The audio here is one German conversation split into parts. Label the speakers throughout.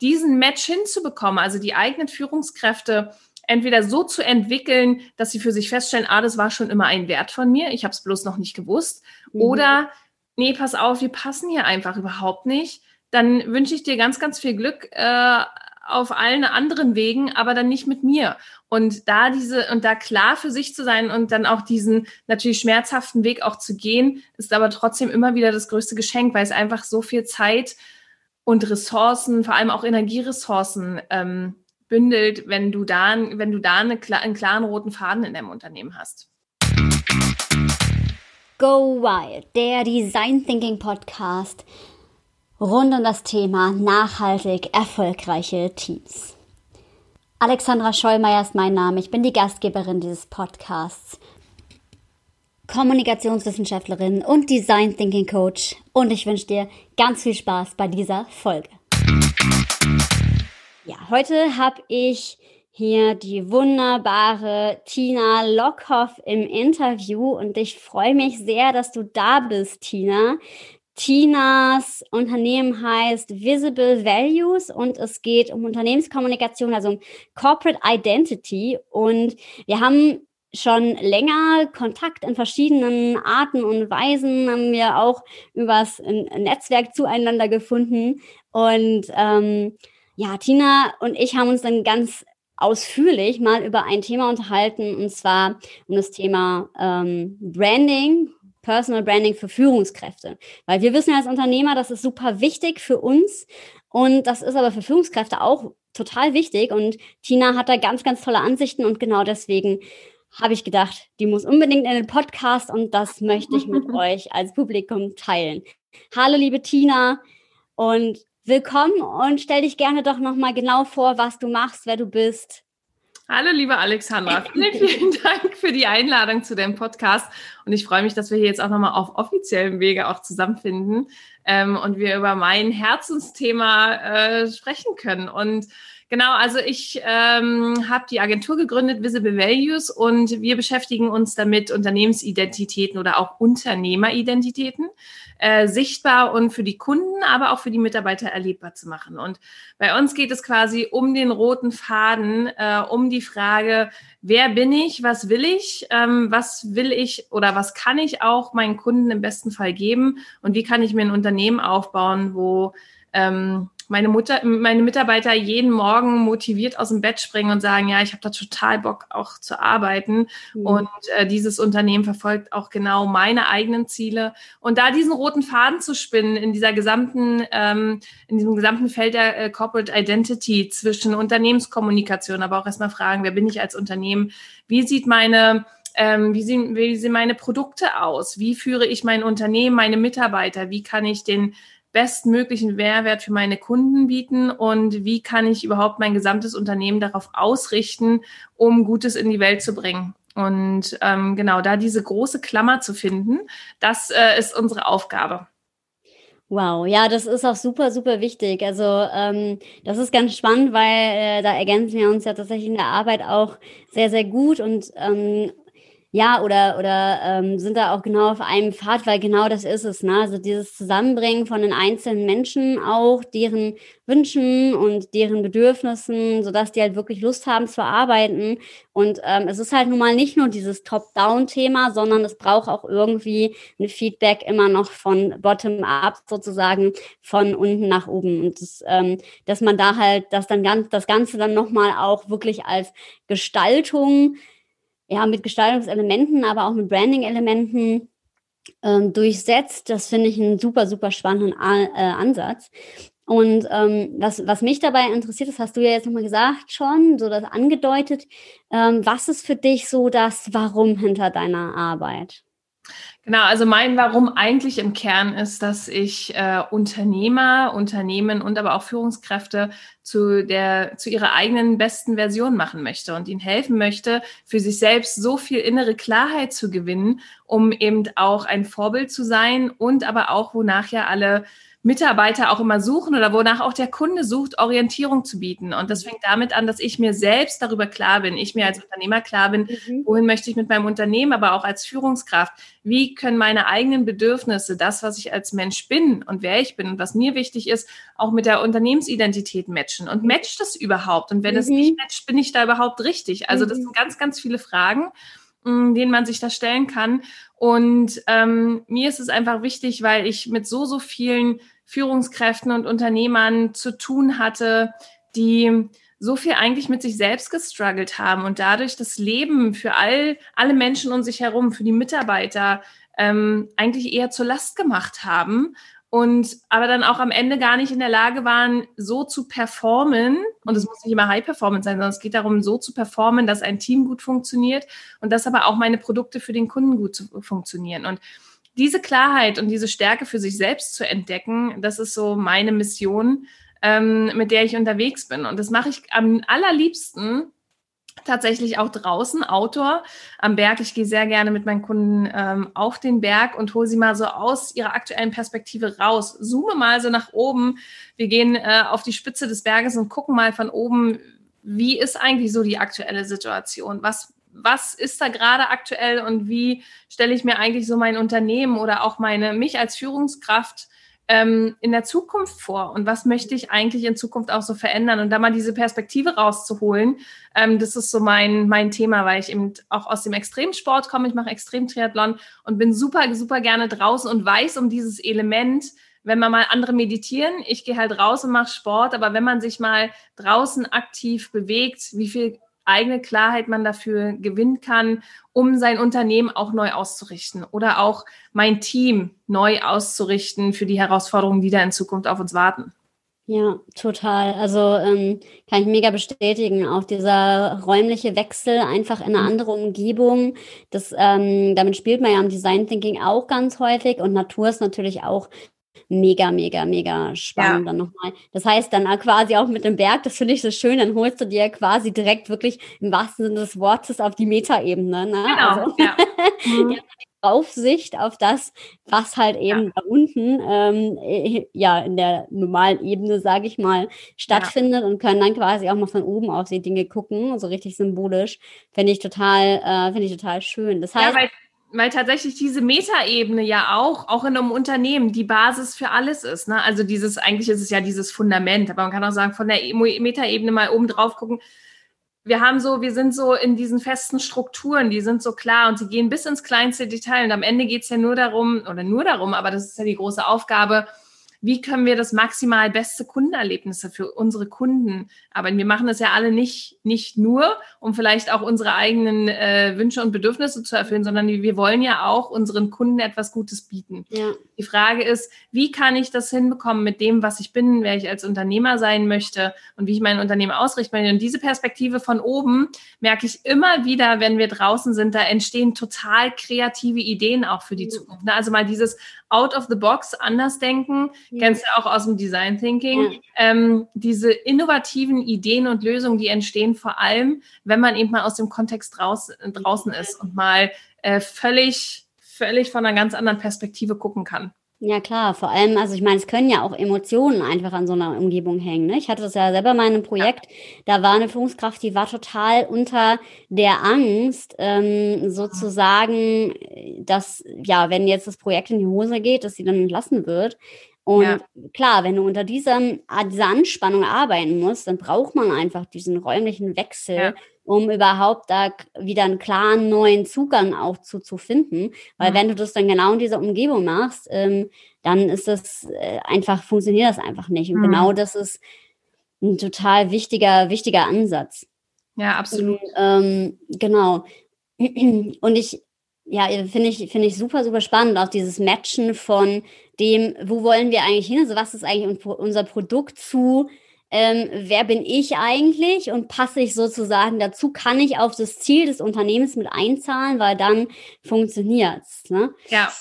Speaker 1: diesen Match hinzubekommen, also die eigenen Führungskräfte entweder so zu entwickeln, dass sie für sich feststellen, ah, das war schon immer ein Wert von mir, ich habe es bloß noch nicht gewusst, mhm. oder nee, pass auf, wir passen hier einfach überhaupt nicht, dann wünsche ich dir ganz, ganz viel Glück äh, auf allen anderen Wegen, aber dann nicht mit mir. Und da diese und da klar für sich zu sein und dann auch diesen natürlich schmerzhaften Weg auch zu gehen, ist aber trotzdem immer wieder das größte Geschenk, weil es einfach so viel Zeit und Ressourcen, vor allem auch Energieressourcen ähm, bündelt, wenn du da, wenn du da eine, einen klaren roten Faden in deinem Unternehmen hast.
Speaker 2: Go Wild, der Design Thinking Podcast rund um das Thema nachhaltig erfolgreiche Teams. Alexandra Schollmeier ist mein Name. Ich bin die Gastgeberin dieses Podcasts, Kommunikationswissenschaftlerin und Design Thinking Coach und ich wünsche dir ganz viel Spaß bei dieser Folge. Ja, heute habe ich hier die wunderbare Tina Lockhoff im Interview und ich freue mich sehr, dass du da bist, Tina. Tinas Unternehmen heißt Visible Values und es geht um Unternehmenskommunikation, also um Corporate Identity. Und wir haben schon länger Kontakt in verschiedenen Arten und Weisen, haben wir auch übers Netzwerk zueinander gefunden. Und ähm, ja, Tina und ich haben uns dann ganz ausführlich mal über ein Thema unterhalten, und zwar um das Thema ähm, Branding, Personal Branding für Führungskräfte. Weil wir wissen ja als Unternehmer, das ist super wichtig für uns und das ist aber für Führungskräfte auch total wichtig. Und Tina hat da ganz, ganz tolle Ansichten und genau deswegen habe ich gedacht, die muss unbedingt in den Podcast und das möchte ich mit euch als Publikum teilen. Hallo, liebe Tina und willkommen und stell dich gerne doch nochmal genau vor, was du machst, wer du bist.
Speaker 1: Hallo, liebe Alexandra. Vielen, vielen Dank für die Einladung zu dem Podcast. Und ich freue mich, dass wir hier jetzt auch nochmal auf offiziellem Wege auch zusammenfinden ähm, und wir über mein Herzensthema äh, sprechen können. Und Genau, also ich ähm, habe die Agentur gegründet, Visible Values, und wir beschäftigen uns damit, Unternehmensidentitäten oder auch Unternehmeridentitäten äh, sichtbar und für die Kunden, aber auch für die Mitarbeiter erlebbar zu machen. Und bei uns geht es quasi um den roten Faden, äh, um die Frage, wer bin ich, was will ich, ähm, was will ich oder was kann ich auch meinen Kunden im besten Fall geben und wie kann ich mir ein Unternehmen aufbauen, wo ähm, meine Mutter, meine Mitarbeiter jeden Morgen motiviert aus dem Bett springen und sagen, ja, ich habe da total Bock auch zu arbeiten. Mhm. Und äh, dieses Unternehmen verfolgt auch genau meine eigenen Ziele. Und da diesen roten Faden zu spinnen in dieser gesamten, ähm, in diesem gesamten Feld der äh, Corporate Identity zwischen Unternehmenskommunikation, aber auch erstmal fragen, wer bin ich als Unternehmen? Wie sieht meine ähm, wie, sehen, wie sehen meine Produkte aus? Wie führe ich mein Unternehmen, meine Mitarbeiter? Wie kann ich den bestmöglichen Mehrwert für meine Kunden bieten und wie kann ich überhaupt mein gesamtes Unternehmen darauf ausrichten, um Gutes in die Welt zu bringen. Und ähm, genau da diese große Klammer zu finden, das äh, ist unsere Aufgabe.
Speaker 2: Wow, ja, das ist auch super, super wichtig. Also ähm, das ist ganz spannend, weil äh, da ergänzen wir uns ja tatsächlich in der Arbeit auch sehr, sehr gut und ähm, ja, oder, oder ähm, sind da auch genau auf einem Pfad, weil genau das ist es, ne? Also dieses Zusammenbringen von den einzelnen Menschen auch, deren Wünschen und deren Bedürfnissen, sodass die halt wirklich Lust haben zu arbeiten. Und ähm, es ist halt nun mal nicht nur dieses Top-Down-Thema, sondern es braucht auch irgendwie ein Feedback immer noch von bottom-up sozusagen, von unten nach oben. Und das, ähm, dass man da halt, dass dann ganz, das Ganze dann nochmal auch wirklich als Gestaltung ja, mit Gestaltungselementen, aber auch mit Branding-Elementen ähm, durchsetzt. Das finde ich einen super, super spannenden A äh, Ansatz. Und ähm, was, was mich dabei interessiert, das hast du ja jetzt nochmal gesagt schon, so das angedeutet. Ähm, was ist für dich so das Warum hinter deiner Arbeit?
Speaker 1: Genau, also mein Warum eigentlich im Kern ist, dass ich äh, Unternehmer, Unternehmen und aber auch Führungskräfte zu der zu ihrer eigenen besten Version machen möchte und ihnen helfen möchte, für sich selbst so viel innere Klarheit zu gewinnen, um eben auch ein Vorbild zu sein und aber auch wonach ja alle Mitarbeiter auch immer suchen oder wonach auch der Kunde sucht, Orientierung zu bieten. Und das fängt damit an, dass ich mir selbst darüber klar bin, ich mir als Unternehmer klar bin, mhm. wohin möchte ich mit meinem Unternehmen, aber auch als Führungskraft, wie können meine eigenen Bedürfnisse, das, was ich als Mensch bin und wer ich bin und was mir wichtig ist, auch mit der Unternehmensidentität matchen. Und matcht das überhaupt? Und wenn mhm. es nicht matcht, bin ich da überhaupt richtig? Also das mhm. sind ganz, ganz viele Fragen denen man sich da stellen kann. Und ähm, mir ist es einfach wichtig, weil ich mit so, so vielen Führungskräften und Unternehmern zu tun hatte, die so viel eigentlich mit sich selbst gestruggelt haben und dadurch das Leben für all, alle Menschen um sich herum, für die Mitarbeiter ähm, eigentlich eher zur Last gemacht haben und aber dann auch am Ende gar nicht in der Lage waren, so zu performen. Und es muss nicht immer High Performance sein, sondern es geht darum, so zu performen, dass ein Team gut funktioniert und dass aber auch meine Produkte für den Kunden gut funktionieren. Und diese Klarheit und diese Stärke für sich selbst zu entdecken, das ist so meine Mission, ähm, mit der ich unterwegs bin. Und das mache ich am allerliebsten tatsächlich auch draußen, Outdoor am Berg. Ich gehe sehr gerne mit meinen Kunden ähm, auf den Berg und hole sie mal so aus ihrer aktuellen Perspektive raus. Zoome mal so nach oben. Wir gehen äh, auf die Spitze des Berges und gucken mal von oben, wie ist eigentlich so die aktuelle Situation? Was was ist da gerade aktuell und wie stelle ich mir eigentlich so mein Unternehmen oder auch meine, mich als Führungskraft ähm, in der Zukunft vor? Und was möchte ich eigentlich in Zukunft auch so verändern? Und da mal diese Perspektive rauszuholen, ähm, das ist so mein, mein Thema, weil ich eben auch aus dem Extremsport komme, ich mache Extremtriathlon und bin super, super gerne draußen und weiß um dieses Element, wenn man mal andere meditieren, ich gehe halt raus und mache Sport, aber wenn man sich mal draußen aktiv bewegt, wie viel eigene Klarheit man dafür gewinnen kann, um sein Unternehmen auch neu auszurichten oder auch mein Team neu auszurichten für die Herausforderungen, die da in Zukunft auf uns warten.
Speaker 2: Ja, total. Also ähm, kann ich mega bestätigen. Auch dieser räumliche Wechsel einfach in eine mhm. andere Umgebung. Das, ähm, damit spielt man ja im Design Thinking auch ganz häufig und Natur ist natürlich auch mega, mega, mega spannend ja. dann nochmal. Das heißt dann quasi auch mit dem Berg, das finde ich so schön, dann holst du dir quasi direkt wirklich im wahrsten Sinne des Wortes auf die Metaebene. Ne?
Speaker 1: Genau, also, ja.
Speaker 2: Mhm. Aufsicht auf das, was halt eben ja. da unten ähm, äh, ja in der normalen Ebene, sage ich mal, stattfindet ja. und können dann quasi auch mal von oben auf die Dinge gucken, so richtig symbolisch. Finde ich total, äh, finde ich total schön. Das heißt,
Speaker 1: ja, weil tatsächlich diese Metaebene ja auch, auch in einem Unternehmen, die Basis für alles ist. Ne? Also dieses, eigentlich ist es ja dieses Fundament, aber man kann auch sagen, von der Metaebene mal oben drauf gucken. Wir haben so, wir sind so in diesen festen Strukturen, die sind so klar und sie gehen bis ins kleinste Detail. Und am Ende geht es ja nur darum, oder nur darum, aber das ist ja die große Aufgabe, wie können wir das maximal beste Kundenerlebnisse für unsere Kunden aber Wir machen das ja alle nicht, nicht nur, um vielleicht auch unsere eigenen äh, Wünsche und Bedürfnisse zu erfüllen, sondern wir wollen ja auch unseren Kunden etwas Gutes bieten. Ja. Die Frage ist, wie kann ich das hinbekommen mit dem, was ich bin, wer ich als Unternehmer sein möchte und wie ich mein Unternehmen ausrichten möchte. Und diese Perspektive von oben merke ich immer wieder, wenn wir draußen sind, da entstehen total kreative Ideen auch für die Zukunft. Ne? Also mal dieses out of the box anders denken, ja. kennst du auch aus dem Design Thinking, ja. ähm, diese innovativen Ideen und Lösungen, die entstehen vor allem, wenn man eben mal aus dem Kontext raus, draußen ist und mal äh, völlig, völlig von einer ganz anderen Perspektive gucken kann.
Speaker 2: Ja, klar. Vor allem, also ich meine, es können ja auch Emotionen einfach an so einer Umgebung hängen. Ne? Ich hatte das ja selber mal in einem Projekt, da war eine Führungskraft, die war total unter der Angst, ähm, sozusagen, dass, ja, wenn jetzt das Projekt in die Hose geht, dass sie dann entlassen wird. Und ja. klar, wenn du unter diesem, dieser Anspannung arbeiten musst, dann braucht man einfach diesen räumlichen Wechsel, ja. um überhaupt da wieder einen klaren neuen Zugang auch zu, zu finden. Weil mhm. wenn du das dann genau in dieser Umgebung machst, ähm, dann ist das äh, einfach, funktioniert das einfach nicht. Und mhm. genau das ist ein total wichtiger, wichtiger Ansatz.
Speaker 1: Ja, absolut.
Speaker 2: Und, ähm, genau. Und ich, ja, finde ich, finde ich super, super spannend, auch dieses Matchen von dem, wo wollen wir eigentlich hin? Also was ist eigentlich unser Produkt zu? Ähm, wer bin ich eigentlich und passe ich sozusagen dazu? Kann ich auf das Ziel des Unternehmens mit einzahlen, weil dann funktioniert's. Ne?
Speaker 1: Ja.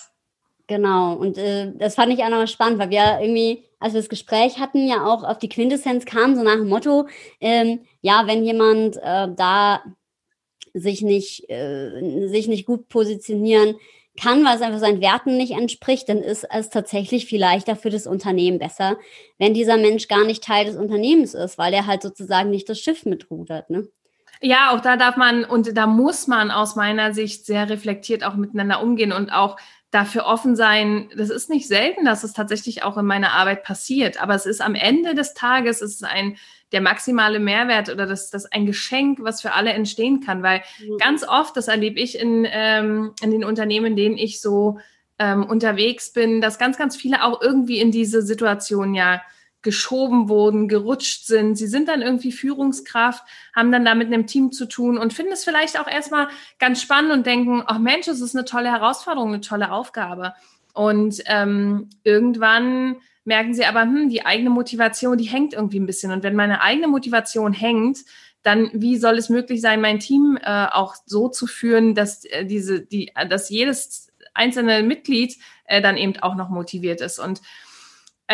Speaker 2: Genau. Und äh, das fand ich auch noch spannend, weil wir irgendwie, als wir das Gespräch hatten, ja auch auf die Quintessenz kam, so nach dem Motto, ähm, ja, wenn jemand äh, da sich nicht, äh, sich nicht gut positionieren kann, weil es einfach seinen Werten nicht entspricht, dann ist es tatsächlich vielleicht für das Unternehmen besser, wenn dieser Mensch gar nicht Teil des Unternehmens ist, weil er halt sozusagen nicht das Schiff mitrudert. Ne?
Speaker 1: Ja, auch da darf man und da muss man aus meiner Sicht sehr reflektiert auch miteinander umgehen und auch dafür offen sein. Das ist nicht selten, dass es tatsächlich auch in meiner Arbeit passiert, aber es ist am Ende des Tages es ist ein der maximale Mehrwert oder das, das ein Geschenk, was für alle entstehen kann, weil mhm. ganz oft, das erlebe ich in, ähm, in den Unternehmen, in denen ich so ähm, unterwegs bin, dass ganz, ganz viele auch irgendwie in diese Situation ja geschoben wurden, gerutscht sind. Sie sind dann irgendwie Führungskraft, haben dann da mit einem Team zu tun und finden es vielleicht auch erstmal ganz spannend und denken, ach Mensch, das ist eine tolle Herausforderung, eine tolle Aufgabe. Und ähm, irgendwann merken sie aber, hm, die eigene Motivation, die hängt irgendwie ein bisschen. Und wenn meine eigene Motivation hängt, dann wie soll es möglich sein, mein Team äh, auch so zu führen, dass äh, diese, die, dass jedes einzelne Mitglied äh, dann eben auch noch motiviert ist. Und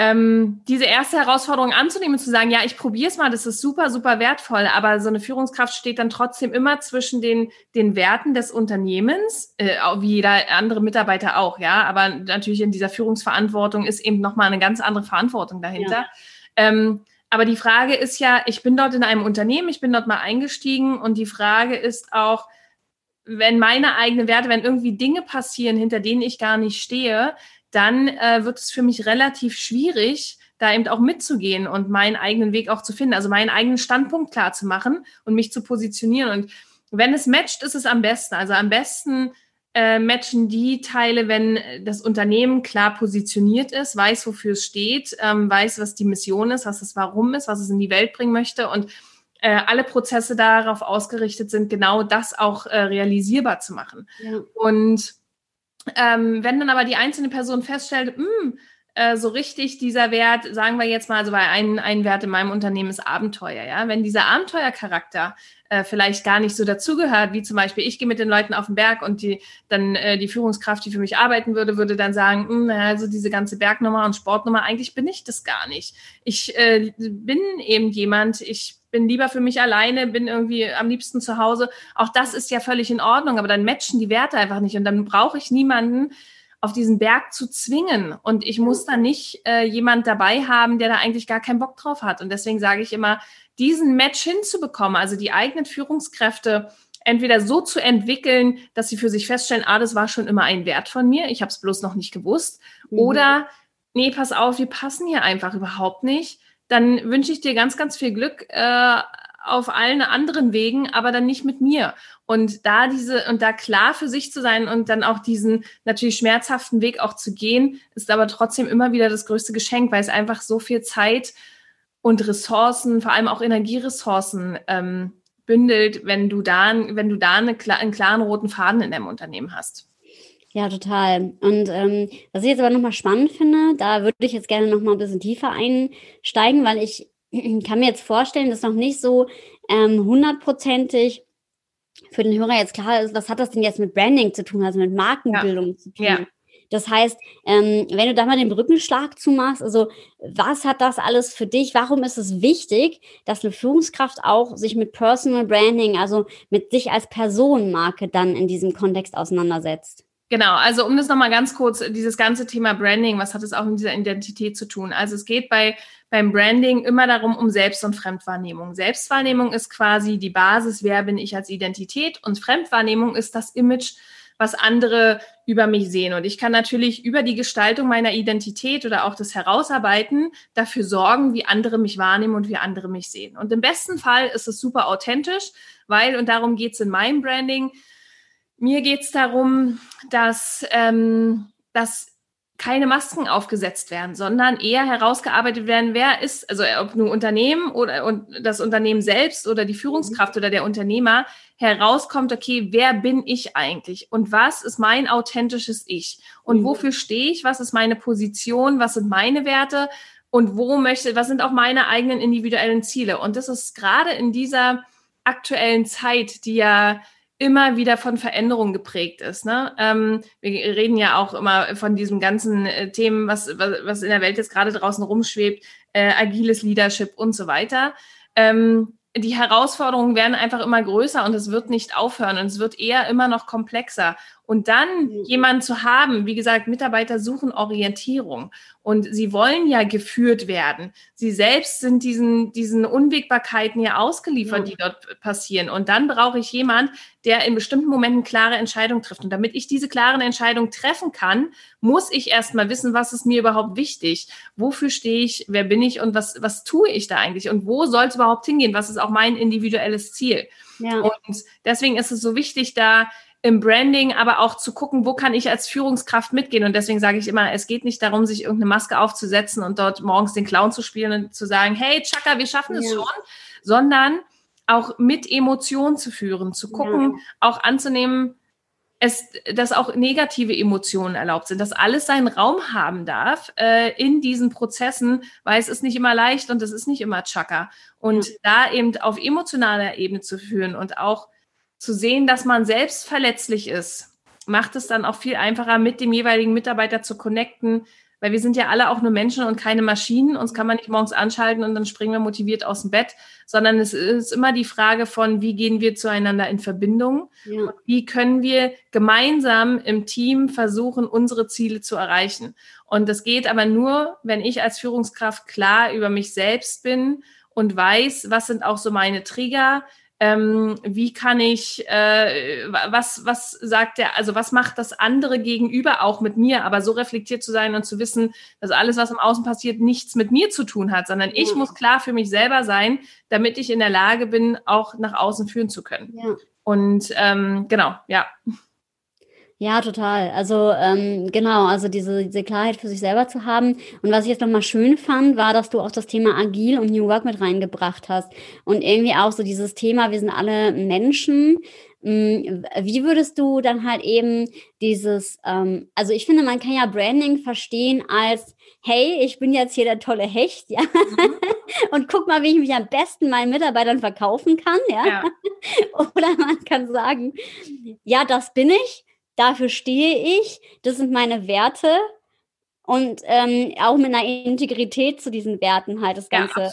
Speaker 1: ähm, diese erste Herausforderung anzunehmen und zu sagen, ja, ich probiere es mal, das ist super, super wertvoll, aber so eine Führungskraft steht dann trotzdem immer zwischen den, den Werten des Unternehmens, äh, wie jeder andere Mitarbeiter auch, ja, aber natürlich in dieser Führungsverantwortung ist eben nochmal eine ganz andere Verantwortung dahinter. Ja. Ähm, aber die Frage ist ja, ich bin dort in einem Unternehmen, ich bin dort mal eingestiegen und die Frage ist auch, wenn meine eigenen Werte, wenn irgendwie Dinge passieren, hinter denen ich gar nicht stehe, dann äh, wird es für mich relativ schwierig, da eben auch mitzugehen und meinen eigenen Weg auch zu finden, also meinen eigenen Standpunkt klar zu machen und mich zu positionieren. Und wenn es matcht, ist es am besten. Also am besten äh, matchen die Teile, wenn das Unternehmen klar positioniert ist, weiß, wofür es steht, ähm, weiß, was die Mission ist, was das Warum ist, was es in die Welt bringen möchte und äh, alle Prozesse darauf ausgerichtet sind, genau das auch äh, realisierbar zu machen. Ja. Und ähm, wenn dann aber die einzelne Person feststellt, mh, hm, äh, so richtig dieser Wert, sagen wir jetzt mal, also bei einem ein Wert in meinem Unternehmen ist Abenteuer, ja. Wenn dieser Abenteuercharakter äh, vielleicht gar nicht so dazugehört, wie zum Beispiel, ich gehe mit den Leuten auf den Berg und die dann äh, die Führungskraft, die für mich arbeiten würde, würde dann sagen, mh, hm, also diese ganze Bergnummer und Sportnummer, eigentlich bin ich das gar nicht. Ich äh, bin eben jemand, ich bin lieber für mich alleine, bin irgendwie am liebsten zu Hause. Auch das ist ja völlig in Ordnung, aber dann matchen die Werte einfach nicht und dann brauche ich niemanden auf diesen Berg zu zwingen und ich muss da nicht äh, jemand dabei haben, der da eigentlich gar keinen Bock drauf hat. Und deswegen sage ich immer, diesen Match hinzubekommen, also die eigenen Führungskräfte entweder so zu entwickeln, dass sie für sich feststellen, ah, das war schon immer ein Wert von mir, ich habe es bloß noch nicht gewusst, mhm. oder nee, pass auf, wir passen hier einfach überhaupt nicht dann wünsche ich dir ganz, ganz viel Glück äh, auf allen anderen Wegen, aber dann nicht mit mir. Und da diese und da klar für sich zu sein und dann auch diesen natürlich schmerzhaften Weg auch zu gehen, ist aber trotzdem immer wieder das größte Geschenk, weil es einfach so viel Zeit und Ressourcen, vor allem auch Energieressourcen ähm, bündelt, wenn du da, wenn du da eine, einen klaren roten Faden in deinem Unternehmen hast.
Speaker 2: Ja, total. Und ähm, was ich jetzt aber nochmal spannend finde, da würde ich jetzt gerne nochmal ein bisschen tiefer einsteigen, weil ich kann mir jetzt vorstellen, dass noch nicht so ähm, hundertprozentig für den Hörer jetzt klar ist, was hat das denn jetzt mit Branding zu tun, also mit Markenbildung ja. zu tun. Ja. Das heißt, ähm, wenn du da mal den Brückenschlag zumachst, also was hat das alles für dich? Warum ist es wichtig, dass eine Führungskraft auch sich mit Personal Branding, also mit sich als Personenmarke dann in diesem Kontext auseinandersetzt?
Speaker 1: Genau, also um das nochmal ganz kurz, dieses ganze Thema Branding, was hat es auch mit dieser Identität zu tun? Also es geht bei beim Branding immer darum, um Selbst- und Fremdwahrnehmung. Selbstwahrnehmung ist quasi die Basis, wer bin ich als Identität und Fremdwahrnehmung ist das Image, was andere über mich sehen. Und ich kann natürlich über die Gestaltung meiner Identität oder auch das Herausarbeiten dafür sorgen, wie andere mich wahrnehmen und wie andere mich sehen. Und im besten Fall ist es super authentisch, weil, und darum geht es in meinem Branding, mir geht es darum, dass, ähm, dass keine Masken aufgesetzt werden, sondern eher herausgearbeitet werden, wer ist, also ob nur Unternehmen oder und das Unternehmen selbst oder die Führungskraft oder der Unternehmer herauskommt, okay, wer bin ich eigentlich und was ist mein authentisches Ich? Und mhm. wofür stehe ich, was ist meine Position, was sind meine Werte? Und wo möchte, was sind auch meine eigenen individuellen Ziele? Und das ist gerade in dieser aktuellen Zeit, die ja immer wieder von Veränderungen geprägt ist. Ne? Ähm, wir reden ja auch immer von diesem ganzen äh, Themen, was, was, was in der Welt jetzt gerade draußen rumschwebt, äh, agiles Leadership und so weiter. Ähm, die Herausforderungen werden einfach immer größer und es wird nicht aufhören und es wird eher immer noch komplexer. Und dann jemanden zu haben, wie gesagt, Mitarbeiter suchen Orientierung und sie wollen ja geführt werden. Sie selbst sind diesen, diesen Unwägbarkeiten ja ausgeliefert, die dort passieren. Und dann brauche ich jemand, der in bestimmten Momenten klare Entscheidungen trifft. Und damit ich diese klaren Entscheidungen treffen kann, muss ich erstmal wissen, was ist mir überhaupt wichtig? Wofür stehe ich? Wer bin ich? Und was, was tue ich da eigentlich? Und wo soll es überhaupt hingehen? Was ist auch mein individuelles Ziel? Ja. Und deswegen ist es so wichtig, da im Branding, aber auch zu gucken, wo kann ich als Führungskraft mitgehen. Und deswegen sage ich immer, es geht nicht darum, sich irgendeine Maske aufzusetzen und dort morgens den Clown zu spielen und zu sagen, hey, Chaka, wir schaffen es ja. schon, sondern auch mit Emotionen zu führen, zu gucken, ja. auch anzunehmen, es, dass auch negative Emotionen erlaubt sind, dass alles seinen Raum haben darf äh, in diesen Prozessen, weil es ist nicht immer leicht und es ist nicht immer Chaka. Und ja. da eben auf emotionaler Ebene zu führen und auch zu sehen, dass man selbst verletzlich ist, macht es dann auch viel einfacher, mit dem jeweiligen Mitarbeiter zu connecten, weil wir sind ja alle auch nur Menschen und keine Maschinen. Uns kann man nicht morgens anschalten und dann springen wir motiviert aus dem Bett, sondern es ist immer die Frage von, wie gehen wir zueinander in Verbindung? Ja. Wie können wir gemeinsam im Team versuchen, unsere Ziele zu erreichen? Und das geht aber nur, wenn ich als Führungskraft klar über mich selbst bin und weiß, was sind auch so meine Trigger, ähm, wie kann ich, äh, was, was sagt der, also was macht das andere gegenüber auch mit mir, aber so reflektiert zu sein und zu wissen, dass alles, was im Außen passiert, nichts mit mir zu tun hat, sondern ich ja. muss klar für mich selber sein, damit ich in der Lage bin, auch nach außen führen zu können. Ja. Und ähm, genau, ja.
Speaker 2: Ja, total. Also ähm, genau, also diese, diese Klarheit für sich selber zu haben. Und was ich jetzt nochmal schön fand, war, dass du auch das Thema Agil und New Work mit reingebracht hast. Und irgendwie auch so dieses Thema, wir sind alle Menschen. Hm, wie würdest du dann halt eben dieses, ähm, also ich finde, man kann ja Branding verstehen als, hey, ich bin jetzt hier der tolle Hecht, ja, mhm. und guck mal, wie ich mich am besten meinen Mitarbeitern verkaufen kann, ja. ja. Oder man kann sagen, ja, das bin ich dafür stehe ich, das sind meine Werte und ähm, auch mit einer Integrität zu diesen Werten halt das Ganze ja,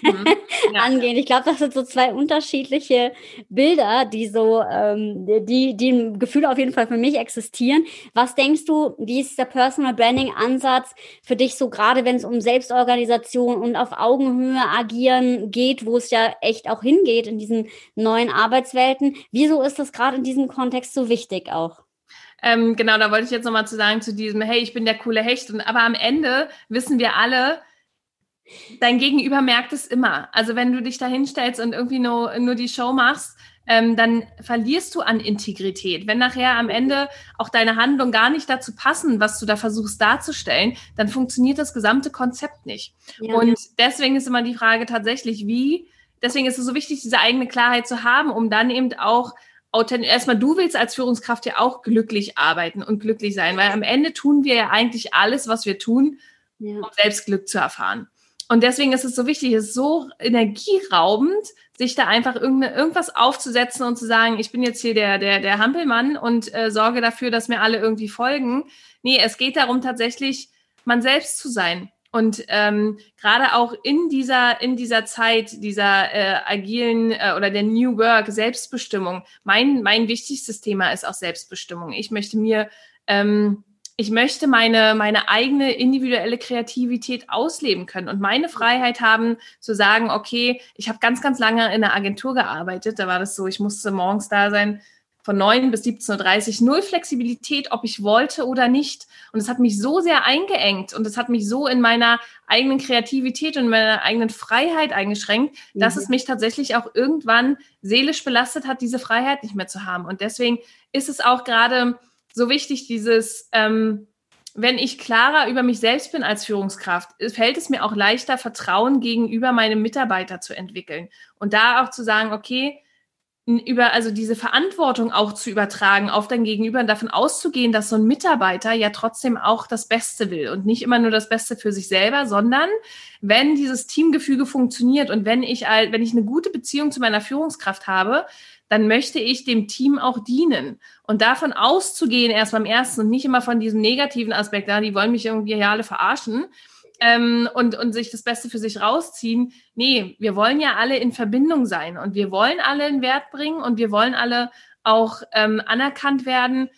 Speaker 2: mhm. ja. angehen. Ich glaube, das sind so zwei unterschiedliche Bilder, die so, ähm, die, die im Gefühl auf jeden Fall für mich existieren. Was denkst du, wie ist der Personal Branding Ansatz für dich so gerade, wenn es um Selbstorganisation und auf Augenhöhe agieren geht, wo es ja echt auch hingeht in diesen neuen Arbeitswelten? Wieso ist das gerade in diesem Kontext so wichtig auch?
Speaker 1: Ähm, genau, da wollte ich jetzt nochmal zu sagen, zu diesem, hey, ich bin der coole Hecht. Und, aber am Ende wissen wir alle, dein Gegenüber merkt es immer. Also wenn du dich da hinstellst und irgendwie nur, nur die Show machst, ähm, dann verlierst du an Integrität. Wenn nachher am Ende auch deine Handlungen gar nicht dazu passen, was du da versuchst darzustellen, dann funktioniert das gesamte Konzept nicht. Ja, und deswegen ist immer die Frage tatsächlich, wie, deswegen ist es so wichtig, diese eigene Klarheit zu haben, um dann eben auch authentisch, erstmal du willst als Führungskraft ja auch glücklich arbeiten und glücklich sein, weil am Ende tun wir ja eigentlich alles, was wir tun, ja. um selbst Glück zu erfahren. Und deswegen ist es so wichtig, es ist so energieraubend, sich da einfach irgendwas aufzusetzen und zu sagen, ich bin jetzt hier der, der, der Hampelmann und äh, sorge dafür, dass mir alle irgendwie folgen. Nee, es geht darum, tatsächlich man selbst zu sein. Und ähm, gerade auch in dieser, in dieser Zeit, dieser äh, agilen äh, oder der New Work, Selbstbestimmung, mein, mein wichtigstes Thema ist auch Selbstbestimmung. Ich möchte mir, ähm, ich möchte meine, meine eigene individuelle Kreativität ausleben können und meine Freiheit haben, zu sagen, okay, ich habe ganz, ganz lange in einer Agentur gearbeitet. Da war das so, ich musste morgens da sein, von 9 bis 17.30 Uhr, null Flexibilität, ob ich wollte oder nicht. Und es hat mich so sehr eingeengt und es hat mich so in meiner eigenen Kreativität und meiner eigenen Freiheit eingeschränkt, mhm. dass es mich tatsächlich auch irgendwann seelisch belastet hat, diese Freiheit nicht mehr zu haben. Und deswegen ist es auch gerade so wichtig, dieses, ähm, wenn ich klarer über mich selbst bin als Führungskraft, fällt es mir auch leichter, Vertrauen gegenüber meinem Mitarbeiter zu entwickeln. Und da auch zu sagen, okay, über, also diese Verantwortung auch zu übertragen auf dein Gegenüber und davon auszugehen, dass so ein Mitarbeiter ja trotzdem auch das Beste will und nicht immer nur das Beste für sich selber, sondern wenn dieses Teamgefüge funktioniert und wenn ich, wenn ich eine gute Beziehung zu meiner Führungskraft habe, dann möchte ich dem Team auch dienen. Und davon auszugehen erst beim ersten und nicht immer von diesem negativen Aspekt, ja, die wollen mich irgendwie alle verarschen, ähm, und, und sich das Beste für sich rausziehen. Nee, wir wollen ja alle in Verbindung sein und wir wollen alle einen Wert bringen und wir wollen alle auch ähm, anerkannt werden.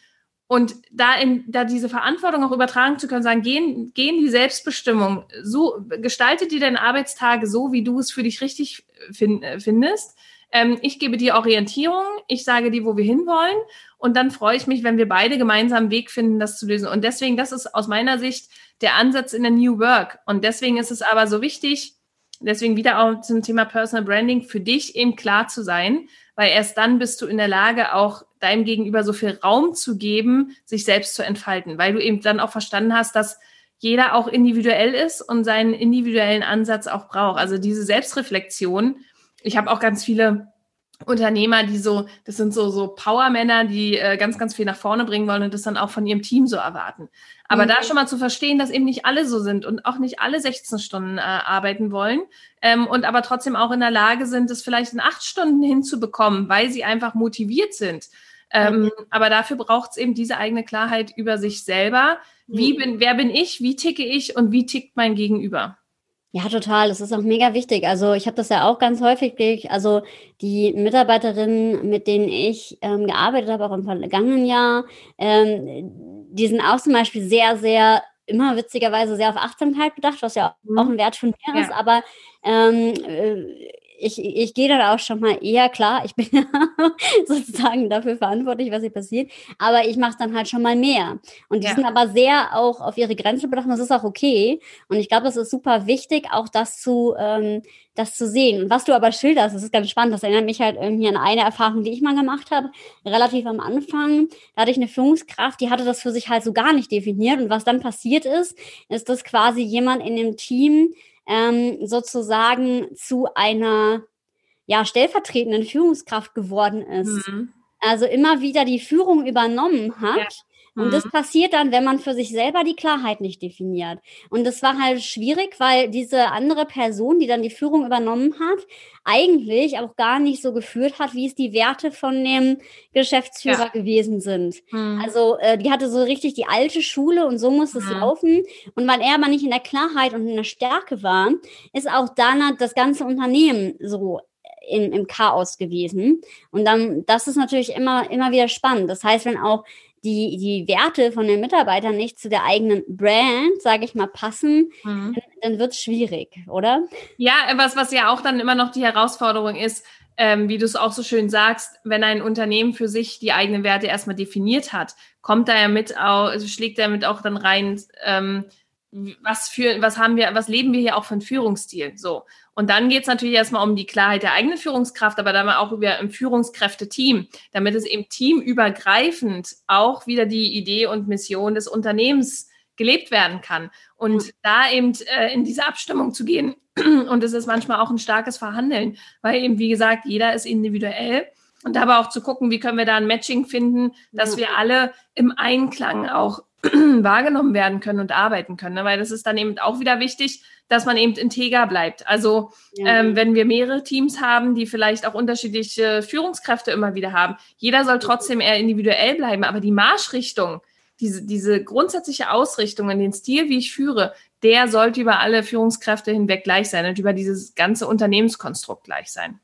Speaker 1: Und da, in, da diese Verantwortung auch übertragen zu können, sagen, gehen, gehen die Selbstbestimmung, so gestalte dir deine Arbeitstage so, wie du es für dich richtig find, findest. Ähm, ich gebe dir Orientierung, ich sage dir, wo wir hinwollen. Und dann freue ich mich, wenn wir beide gemeinsam einen Weg finden, das zu lösen. Und deswegen, das ist aus meiner Sicht der Ansatz in der New Work. Und deswegen ist es aber so wichtig, deswegen wieder auch zum Thema Personal Branding, für dich eben klar zu sein, weil erst dann bist du in der Lage, auch deinem Gegenüber so viel Raum zu geben, sich selbst zu entfalten, weil du eben dann auch verstanden hast, dass jeder auch individuell ist und seinen individuellen Ansatz auch braucht. Also diese Selbstreflexion. Ich habe auch ganz viele Unternehmer, die so, das sind so, so Powermänner, die äh, ganz, ganz viel nach vorne bringen wollen und das dann auch von ihrem Team so erwarten. Aber mhm. da schon mal zu verstehen, dass eben nicht alle so sind und auch nicht alle 16 Stunden äh, arbeiten wollen ähm, und aber trotzdem auch in der Lage sind, es vielleicht in acht Stunden hinzubekommen, weil sie einfach motiviert sind. Ähm, mhm. Aber dafür braucht es eben diese eigene Klarheit über sich selber. Wie mhm. bin, wer bin ich, wie ticke ich und wie tickt mein Gegenüber?
Speaker 2: Ja, total. Das ist auch mega wichtig. Also ich habe das ja auch ganz häufig. Also die Mitarbeiterinnen, mit denen ich ähm, gearbeitet habe, auch im vergangenen Jahr, ähm, die sind auch zum Beispiel sehr, sehr immer witzigerweise sehr auf Achtsamkeit bedacht, was ja auch mhm. ein Wert von mir ja. ist. Aber ähm, äh, ich, ich gehe dann auch schon mal eher klar, ich bin ja sozusagen dafür verantwortlich, was hier passiert, aber ich mache dann halt schon mal mehr. Und die ja. sind aber sehr auch auf ihre Grenze bedacht und das ist auch okay. Und ich glaube, es ist super wichtig, auch das zu, ähm, das zu sehen. Und was du aber schilderst, das ist ganz spannend, das erinnert mich halt irgendwie an eine Erfahrung, die ich mal gemacht habe, relativ am Anfang. Da hatte ich eine Führungskraft, die hatte das für sich halt so gar nicht definiert. Und was dann passiert ist, ist, dass quasi jemand in dem Team ähm, sozusagen zu einer ja, stellvertretenden Führungskraft geworden ist. Mhm. Also immer wieder die Führung übernommen hat. Ja. Und mhm. das passiert dann, wenn man für sich selber die Klarheit nicht definiert. Und das war halt schwierig, weil diese andere Person, die dann die Führung übernommen hat, eigentlich auch gar nicht so geführt hat, wie es die Werte von dem Geschäftsführer ja. gewesen sind. Mhm. Also äh, die hatte so richtig die alte Schule und so muss es mhm. laufen. Und weil er aber nicht in der Klarheit und in der Stärke war, ist auch dann das ganze Unternehmen so in, im Chaos gewesen. Und dann, das ist natürlich immer, immer wieder spannend. Das heißt, wenn auch die, die Werte von den Mitarbeitern nicht zu der eigenen Brand, sage ich mal, passen, mhm. dann, dann wird es schwierig, oder?
Speaker 1: Ja, was, was ja auch dann immer noch die Herausforderung ist, ähm, wie du es auch so schön sagst, wenn ein Unternehmen für sich die eigenen Werte erstmal definiert hat, kommt da ja mit auch, also schlägt damit auch dann rein, ähm, was für, was haben wir, was leben wir hier auch von Führungsstil? So. Und dann geht es natürlich erstmal um die Klarheit der eigenen Führungskraft, aber dann auch über ein Führungskräfte-Team, damit es eben teamübergreifend auch wieder die Idee und Mission des Unternehmens gelebt werden kann. Und ja. da eben äh, in diese Abstimmung zu gehen. Und es ist manchmal auch ein starkes Verhandeln, weil eben, wie gesagt, jeder ist individuell. Und dabei auch zu gucken, wie können wir da ein Matching finden, dass ja. wir alle im Einklang auch wahrgenommen werden können und arbeiten können. Ne? Weil das ist dann eben auch wieder wichtig, dass man eben integer bleibt. Also ja. ähm, wenn wir mehrere Teams haben, die vielleicht auch unterschiedliche Führungskräfte immer wieder haben, jeder soll trotzdem eher individuell bleiben, aber die Marschrichtung, diese, diese grundsätzliche Ausrichtung in den Stil, wie ich führe, der sollte über alle Führungskräfte hinweg gleich sein und über dieses ganze Unternehmenskonstrukt gleich sein.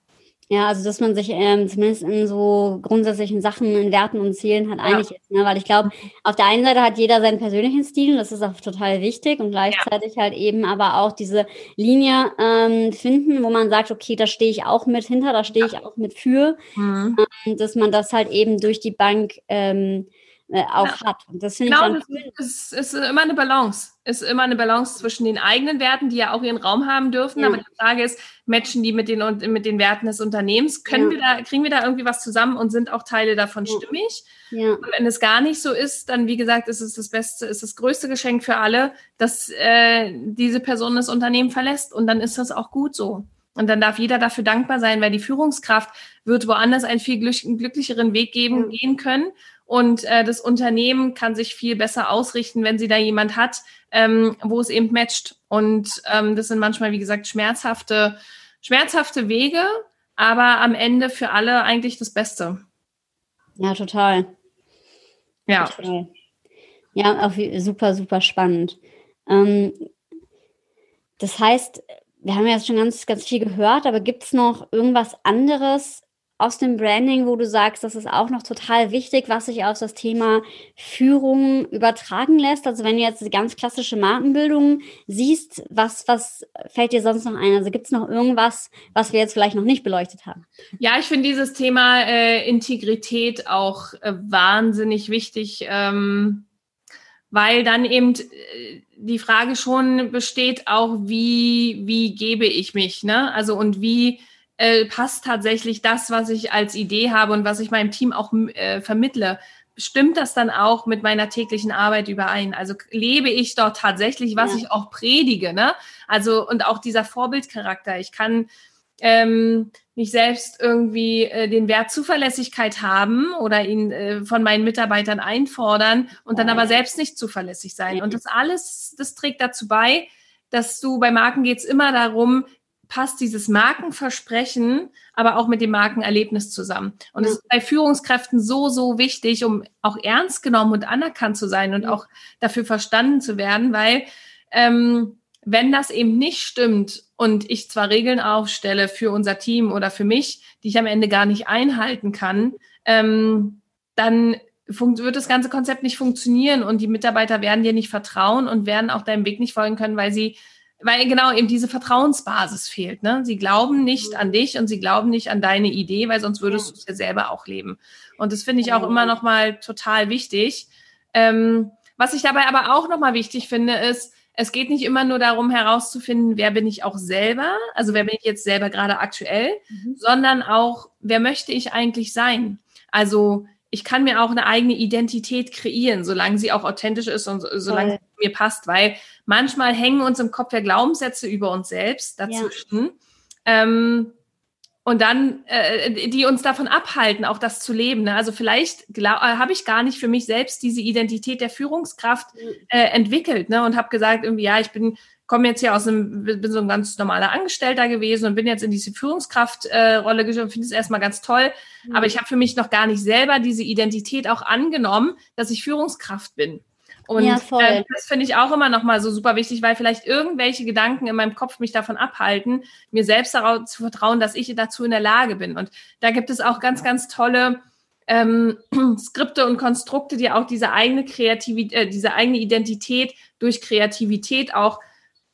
Speaker 2: Ja, also dass man sich ähm, zumindest in so grundsätzlichen Sachen, in Werten und Zielen halt einig ist. Ne? Weil ich glaube, auf der einen Seite hat jeder seinen persönlichen Stil, das ist auch total wichtig und gleichzeitig ja. halt eben aber auch diese Linie ähm, finden, wo man sagt, okay, da stehe ich auch mit hinter, da stehe ich auch mit für, mhm. ähm, dass man das halt eben durch die Bank ähm, äh, auch ja. hat. Und das finde genau, ich dann
Speaker 1: es ist, ist immer eine Balance. Ist immer eine Balance zwischen den eigenen Werten, die ja auch ihren Raum haben dürfen. Ja. Aber die Frage ist, matchen die mit den, mit den Werten des Unternehmens? Können ja. wir da, kriegen wir da irgendwie was zusammen und sind auch Teile davon stimmig? Ja. Und wenn es gar nicht so ist, dann, wie gesagt, ist es das beste, ist das größte Geschenk für alle, dass äh, diese Person das Unternehmen verlässt. Und dann ist das auch gut so. Und dann darf jeder dafür dankbar sein, weil die Führungskraft wird woanders einen viel glücklicheren Weg geben, gehen können. Und äh, das Unternehmen kann sich viel besser ausrichten, wenn sie da jemand hat, ähm, wo es eben matcht. Und ähm, das sind manchmal, wie gesagt, schmerzhafte, schmerzhafte Wege, aber am Ende für alle eigentlich das Beste.
Speaker 2: Ja, total.
Speaker 1: Ja. Total.
Speaker 2: Ja, auch super, super spannend. Ähm, das heißt, wir haben ja jetzt schon ganz, ganz viel gehört, aber gibt es noch irgendwas anderes, aus dem Branding, wo du sagst, das ist auch noch total wichig, was sich auf das Thema Führung übertragen lässt? Also wenn du jetzt die ganz klassische Markenbildung siehst, was, was fällt dir sonst noch ein? Also gibt es noch irgendwas, was wir jetzt vielleicht noch nicht beleuchtet haben?
Speaker 1: Ja, ich finde dieses Thema äh, Integrität auch äh, wahnsinnig wichtig, ähm, weil dann eben äh, die Frage schon besteht, auch wie, wie gebe ich mich, ne? Also und wie äh, passt tatsächlich das, was ich als Idee habe und was ich meinem Team auch äh, vermittle, stimmt das dann auch mit meiner täglichen Arbeit überein? Also lebe ich dort tatsächlich, was ja. ich auch predige, ne? Also und auch dieser Vorbildcharakter. Ich kann ähm, nicht selbst irgendwie äh, den Wert Zuverlässigkeit haben oder ihn äh, von meinen Mitarbeitern einfordern und dann aber selbst nicht zuverlässig sein. Und das alles, das trägt dazu bei, dass du bei Marken geht es immer darum, passt dieses Markenversprechen aber auch mit dem Markenerlebnis zusammen. Und es ja. ist bei Führungskräften so, so wichtig, um auch ernst genommen und anerkannt zu sein und ja. auch dafür verstanden zu werden, weil ähm, wenn das eben nicht stimmt und ich zwar Regeln aufstelle für unser Team oder für mich, die ich am Ende gar nicht einhalten kann, ähm, dann wird das ganze Konzept nicht funktionieren und die Mitarbeiter werden dir nicht vertrauen und werden auch deinem Weg nicht folgen können, weil sie weil genau eben diese Vertrauensbasis fehlt. Ne? Sie glauben nicht an dich und sie glauben nicht an deine Idee, weil sonst würdest du es ja selber auch leben. Und das finde ich auch immer noch mal total wichtig. Ähm, was ich dabei aber auch noch mal wichtig finde, ist, es geht nicht immer nur darum herauszufinden, wer bin ich auch selber, also wer bin ich jetzt selber gerade aktuell, mhm. sondern auch, wer möchte ich eigentlich sein? Also ich kann mir auch eine eigene Identität kreieren, solange sie auch authentisch ist und solange sie mir passt, weil manchmal hängen uns im Kopf ja Glaubenssätze über uns selbst dazwischen. Ja. Ähm, und dann, äh, die uns davon abhalten, auch das zu leben. Ne? Also vielleicht äh, habe ich gar nicht für mich selbst diese Identität der Führungskraft mhm. äh, entwickelt ne? und habe gesagt, irgendwie, ja, ich bin komme jetzt hier aus einem, bin so ein ganz normaler Angestellter gewesen und bin jetzt in diese Führungskraftrolle äh, geschoben, finde es erstmal ganz toll. Mhm. Aber ich habe für mich noch gar nicht selber diese Identität auch angenommen, dass ich Führungskraft bin. Und ja, äh, das finde ich auch immer noch mal so super wichtig, weil vielleicht irgendwelche Gedanken in meinem Kopf mich davon abhalten, mir selbst darauf zu vertrauen, dass ich dazu in der Lage bin. Und da gibt es auch ganz, ganz tolle ähm, Skripte und Konstrukte, die auch diese eigene Kreativität, äh, diese eigene Identität durch Kreativität auch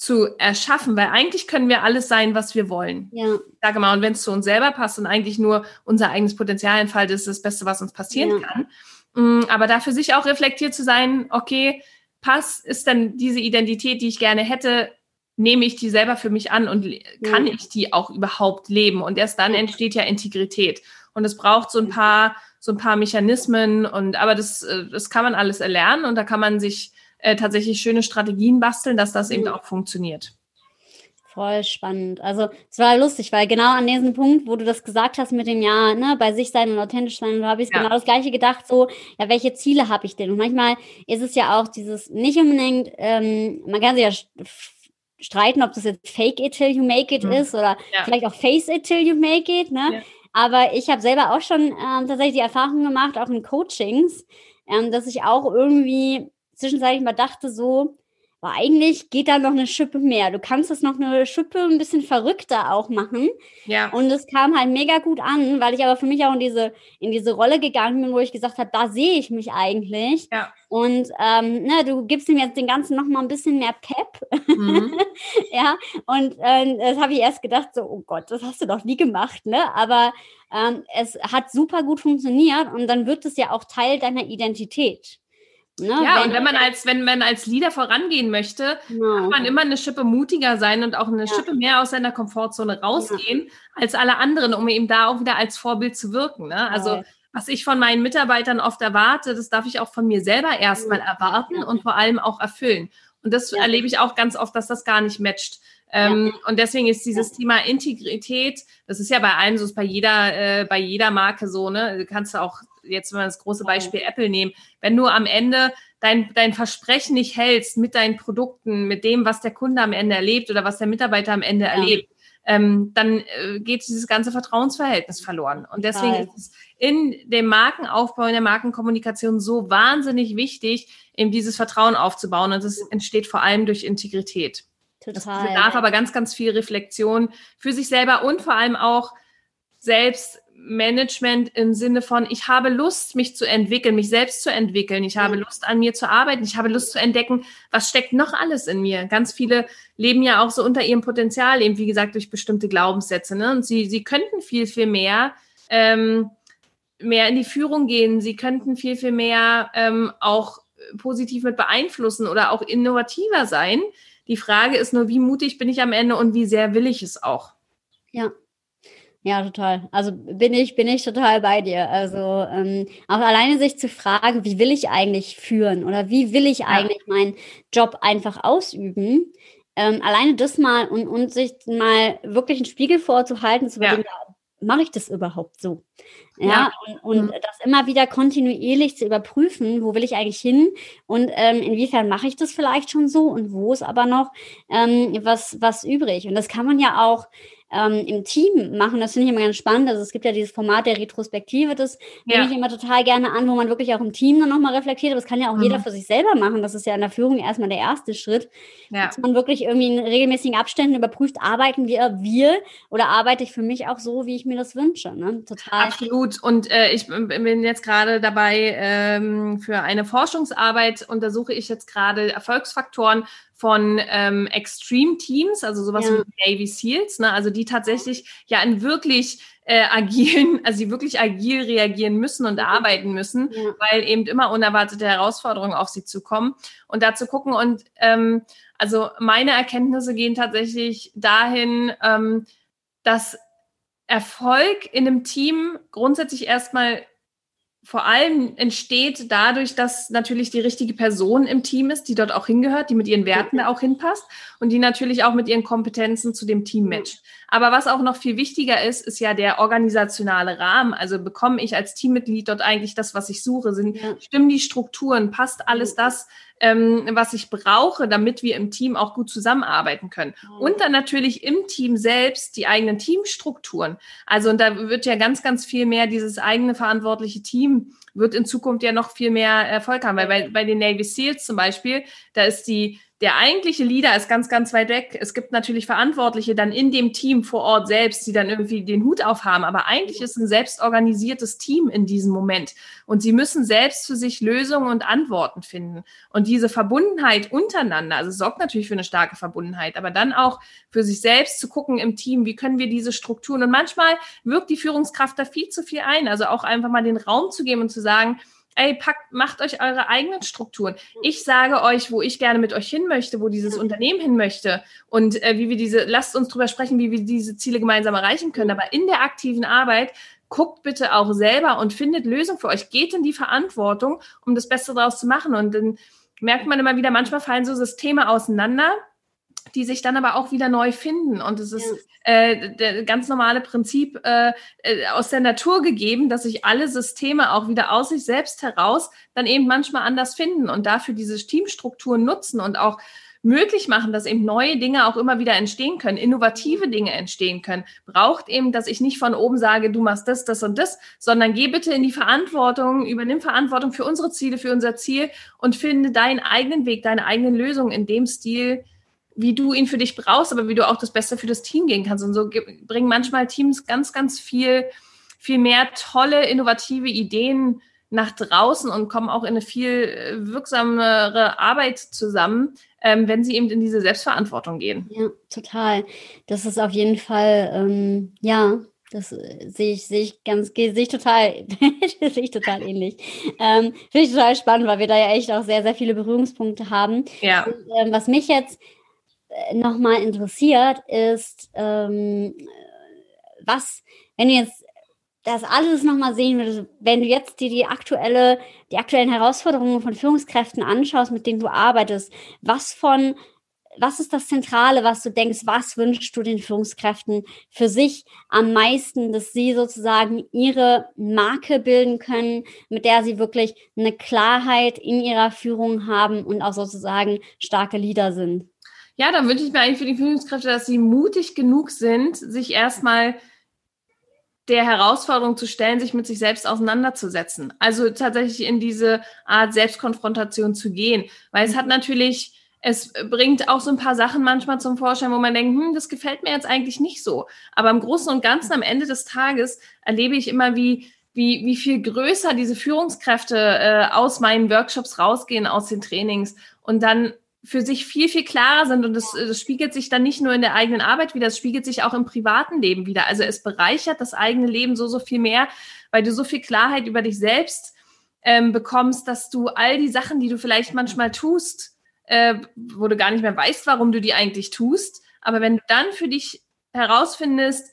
Speaker 1: zu erschaffen, weil eigentlich können wir alles sein, was wir wollen. Ja. Sage mal, und wenn es zu uns selber passt und eigentlich nur unser eigenes Potenzial entfaltet, ist das Beste, was uns passieren ja. kann. Mm, aber dafür sich auch reflektiert zu sein, okay, pass, ist dann diese Identität, die ich gerne hätte, nehme ich die selber für mich an und kann ja. ich die auch überhaupt leben? Und erst dann entsteht ja Integrität. Und es braucht so ein paar, so ein paar Mechanismen und, aber das, äh, das kann man alles erlernen und da kann man sich äh, tatsächlich schöne Strategien basteln, dass das mhm. eben auch funktioniert.
Speaker 2: Voll spannend. Also es war lustig, weil genau an diesem Punkt, wo du das gesagt hast mit dem Ja, ne, bei sich sein und authentisch sein, da habe ich ja. genau das gleiche gedacht, so, ja, welche Ziele habe ich denn? Und manchmal ist es ja auch dieses nicht unbedingt, ähm, man kann sich ja streiten, ob das jetzt Fake it till you make it mhm. ist oder ja. vielleicht auch Face it till you make it, ne? Ja. Aber ich habe selber auch schon ähm, tatsächlich die Erfahrung gemacht, auch in Coachings, ähm, dass ich auch irgendwie zwischenzeitlich mal dachte, so, aber eigentlich geht da noch eine Schippe mehr. Du kannst es noch eine Schippe ein bisschen verrückter auch machen. Ja. Und es kam halt mega gut an, weil ich aber für mich auch in diese, in diese Rolle gegangen bin, wo ich gesagt habe, da sehe ich mich eigentlich. Ja. Und ähm, ne, du gibst ihm jetzt den Ganzen noch mal ein bisschen mehr Pep. Mhm. ja. Und äh, das habe ich erst gedacht, so, oh Gott, das hast du doch nie gemacht, ne? Aber ähm, es hat super gut funktioniert und dann wird es ja auch Teil deiner Identität.
Speaker 1: Ne, ja, wenn, und wenn man als, wenn man als Leader vorangehen möchte, ja. kann man immer eine Schippe mutiger sein und auch eine ja. Schippe mehr aus seiner Komfortzone rausgehen ja. als alle anderen, um eben da auch wieder als Vorbild zu wirken. Ne? Also was ich von meinen Mitarbeitern oft erwarte, das darf ich auch von mir selber erstmal erwarten und vor allem auch erfüllen. Und das erlebe ich auch ganz oft, dass das gar nicht matcht. Ähm, ja. Und deswegen ist dieses ja. Thema Integrität, das ist ja bei allen so, ist bei jeder, äh, bei jeder Marke so, ne? Du kannst auch jetzt, wenn wir das große Beispiel ja. Apple nehmen, wenn du am Ende dein, dein Versprechen nicht hältst mit deinen Produkten, mit dem, was der Kunde am Ende erlebt oder was der Mitarbeiter am Ende erlebt, ähm, dann äh, geht dieses ganze Vertrauensverhältnis verloren. Und deswegen ist es in dem Markenaufbau, in der Markenkommunikation so wahnsinnig wichtig, eben dieses Vertrauen aufzubauen. Und das entsteht vor allem durch Integrität. Total. Das bedarf aber ganz, ganz viel Reflexion für sich selber und vor allem auch selbst Management im Sinne von, ich habe Lust, mich zu entwickeln, mich selbst zu entwickeln. Ich habe Lust, an mir zu arbeiten. Ich habe Lust zu entdecken, was steckt noch alles in mir. Ganz viele leben ja auch so unter ihrem Potenzial, eben wie gesagt, durch bestimmte Glaubenssätze. Ne? Und sie, sie könnten viel, viel mehr, ähm, mehr in die Führung gehen. Sie könnten viel, viel mehr ähm, auch positiv mit beeinflussen oder auch innovativer sein. Die Frage ist nur, wie mutig bin ich am Ende und wie sehr will ich es auch?
Speaker 2: Ja, ja, total. Also bin ich, bin ich total bei dir. Also ähm, auch alleine sich zu fragen, wie will ich eigentlich führen oder wie will ich ja. eigentlich meinen Job einfach ausüben? Ähm, alleine das mal und, und sich mal wirklich einen Spiegel vorzuhalten, zu überlegen, ja. mache ich das überhaupt so? Ja, ja. und, und mhm. das immer wieder kontinuierlich zu überprüfen, wo will ich eigentlich hin und ähm, inwiefern mache ich das vielleicht schon so und wo ist aber noch ähm, was, was übrig. Und das kann man ja auch ähm, im Team machen. Das finde ich immer ganz spannend. Also es gibt ja dieses Format der Retrospektive, das ja. nehme ich immer total gerne an, wo man wirklich auch im Team dann nochmal reflektiert. Aber das kann ja auch mhm. jeder für sich selber machen. Das ist ja in der Führung erstmal der erste Schritt. Ja. Dass man wirklich irgendwie in regelmäßigen Abständen überprüft, arbeiten wir, wir oder arbeite ich für mich auch so, wie ich mir das wünsche. Ne?
Speaker 1: Total. Absolut. Und äh, ich bin jetzt gerade dabei, ähm, für eine Forschungsarbeit untersuche ich jetzt gerade Erfolgsfaktoren von ähm, Extreme Teams, also sowas ja. wie Navy SEALs, ne? also die tatsächlich ja in wirklich äh, agilen, also die wirklich agil reagieren müssen und arbeiten müssen, ja. weil eben immer unerwartete Herausforderungen auf sie zukommen und dazu gucken und ähm, also meine Erkenntnisse gehen tatsächlich dahin, ähm, dass Erfolg in einem Team grundsätzlich erstmal vor allem entsteht dadurch, dass natürlich die richtige Person im Team ist, die dort auch hingehört, die mit ihren Werten da auch hinpasst und die natürlich auch mit ihren Kompetenzen zu dem Team matcht. Aber was auch noch viel wichtiger ist, ist ja der organisationale Rahmen. Also bekomme ich als Teammitglied dort eigentlich das, was ich suche? Sind. Stimmen die Strukturen? Passt alles das, ähm, was ich brauche, damit wir im Team auch gut zusammenarbeiten können. Und dann natürlich im Team selbst die eigenen Teamstrukturen. Also und da wird ja ganz, ganz viel mehr dieses eigene verantwortliche Team wird in Zukunft ja noch viel mehr Erfolg haben, weil bei, bei den Navy SEALs zum Beispiel, da ist die der eigentliche Leader ist ganz, ganz weit weg. Es gibt natürlich Verantwortliche dann in dem Team vor Ort selbst, die dann irgendwie den Hut aufhaben. Aber eigentlich ist ein selbstorganisiertes Team in diesem Moment. Und sie müssen selbst für sich Lösungen und Antworten finden. Und diese Verbundenheit untereinander, also sorgt natürlich für eine starke Verbundenheit, aber dann auch für sich selbst zu gucken im Team, wie können wir diese Strukturen. Und manchmal wirkt die Führungskraft da viel zu viel ein. Also auch einfach mal den Raum zu geben und zu sagen, ey, packt, macht euch eure eigenen Strukturen. Ich sage euch, wo ich gerne mit euch hin möchte, wo dieses Unternehmen hin möchte und äh, wie wir diese, lasst uns drüber sprechen, wie wir diese Ziele gemeinsam erreichen können. Aber in der aktiven Arbeit guckt bitte auch selber und findet Lösungen für euch. Geht in die Verantwortung, um das Beste daraus zu machen. Und dann merkt man immer wieder, manchmal fallen so Systeme auseinander die sich dann aber auch wieder neu finden. Und es ist äh, der ganz normale Prinzip äh, äh, aus der Natur gegeben, dass sich alle Systeme auch wieder aus sich selbst heraus dann eben manchmal anders finden und dafür diese Teamstrukturen nutzen und auch möglich machen, dass eben neue Dinge auch immer wieder entstehen können, innovative Dinge entstehen können, braucht eben, dass ich nicht von oben sage, du machst das, das und das, sondern geh bitte in die Verantwortung, übernimm Verantwortung für unsere Ziele, für unser Ziel und finde deinen eigenen Weg, deine eigenen Lösungen in dem Stil, wie du ihn für dich brauchst, aber wie du auch das Beste für das Team gehen kannst. Und so bringen manchmal Teams ganz, ganz viel, viel mehr tolle, innovative Ideen nach draußen und kommen auch in eine viel äh, wirksamere Arbeit zusammen, ähm, wenn sie eben in diese Selbstverantwortung gehen.
Speaker 2: Ja, total. Das ist auf jeden Fall, ähm, ja, das äh, sehe ich, sehe ich ganz, sehe ich total, sehe ich total ähnlich. Ähm, Finde ich total spannend, weil wir da ja echt auch sehr, sehr viele Berührungspunkte haben.
Speaker 1: Ja.
Speaker 2: Und, ähm, was mich jetzt nochmal interessiert, ist, ähm, was, wenn du jetzt das alles nochmal sehen würdest, wenn du jetzt dir die aktuelle, die aktuellen Herausforderungen von Führungskräften anschaust, mit denen du arbeitest, was von, was ist das Zentrale, was du denkst, was wünschst du den Führungskräften für sich am meisten, dass sie sozusagen ihre Marke bilden können, mit der sie wirklich eine Klarheit in ihrer Führung haben und auch sozusagen starke Leader sind?
Speaker 1: Ja, dann wünsche ich mir eigentlich für die Führungskräfte, dass sie mutig genug sind, sich erstmal der Herausforderung zu stellen, sich mit sich selbst auseinanderzusetzen. Also tatsächlich in diese Art Selbstkonfrontation zu gehen. Weil es hat natürlich es bringt auch so ein paar Sachen manchmal zum Vorschein, wo man denkt, hm, das gefällt mir jetzt eigentlich nicht so. Aber im Großen und Ganzen am Ende des Tages erlebe ich immer, wie, wie, wie viel größer diese Führungskräfte äh, aus meinen Workshops rausgehen, aus den Trainings und dann für sich viel, viel klarer sind. Und das, das spiegelt sich dann nicht nur in der eigenen Arbeit wieder, es spiegelt sich auch im privaten Leben wieder. Also es bereichert das eigene Leben so, so viel mehr, weil du so viel Klarheit über dich selbst ähm, bekommst, dass du all die Sachen, die du vielleicht manchmal tust, äh, wo du gar nicht mehr weißt, warum du die eigentlich tust. Aber wenn du dann für dich herausfindest,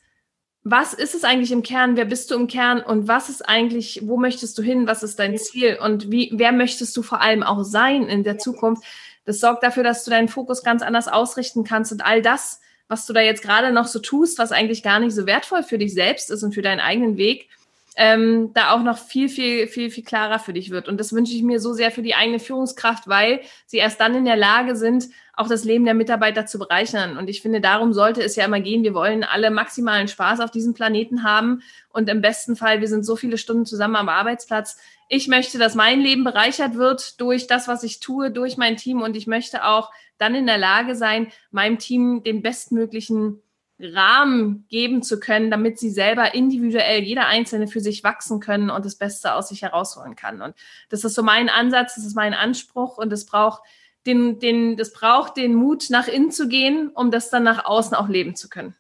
Speaker 1: was ist es eigentlich im Kern, wer bist du im Kern? Und was ist eigentlich, wo möchtest du hin, was ist dein Ziel? Und wie, wer möchtest du vor allem auch sein in der Zukunft, das sorgt dafür, dass du deinen Fokus ganz anders ausrichten kannst und all das, was du da jetzt gerade noch so tust, was eigentlich gar nicht so wertvoll für dich selbst ist und für deinen eigenen Weg, ähm, da auch noch viel, viel, viel, viel klarer für dich wird. Und das wünsche ich mir so sehr für die eigene Führungskraft, weil sie erst dann in der Lage sind, auch das Leben der Mitarbeiter zu bereichern. Und ich finde, darum sollte es ja immer gehen. Wir wollen alle maximalen Spaß auf diesem Planeten haben. Und im besten Fall, wir sind so viele Stunden zusammen am Arbeitsplatz. Ich möchte, dass mein Leben bereichert wird durch das, was ich tue, durch mein Team. Und ich möchte auch dann in der Lage sein, meinem Team den bestmöglichen Rahmen geben zu können, damit sie selber individuell, jeder Einzelne für sich wachsen können und das Beste aus sich herausholen kann. Und das ist so mein Ansatz, das ist mein Anspruch und es braucht den, den, das braucht den Mut, nach innen zu gehen, um das dann nach außen auch leben zu können.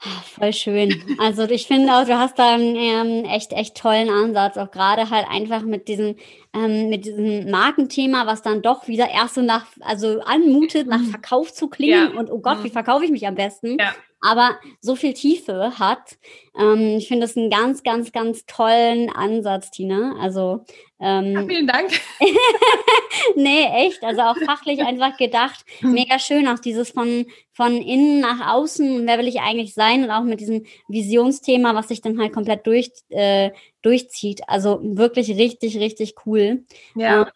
Speaker 2: Voll schön. Also ich finde auch, du hast da einen ähm, echt, echt tollen Ansatz, auch gerade halt einfach mit diesem, ähm, mit diesem Markenthema, was dann doch wieder erst so nach, also anmutet, nach mhm. Verkauf zu klingen ja. und oh Gott, wie mhm. verkaufe ich mich am besten? Ja aber so viel Tiefe hat. Ähm, ich finde das einen ganz, ganz, ganz tollen Ansatz, Tina. Also
Speaker 1: ähm, ja, vielen Dank.
Speaker 2: nee, echt. Also auch fachlich einfach gedacht. Mega schön, auch dieses von, von innen nach außen, wer will ich eigentlich sein? Und auch mit diesem Visionsthema, was sich dann halt komplett durch, äh, durchzieht. Also wirklich richtig, richtig cool. Ja. Ähm,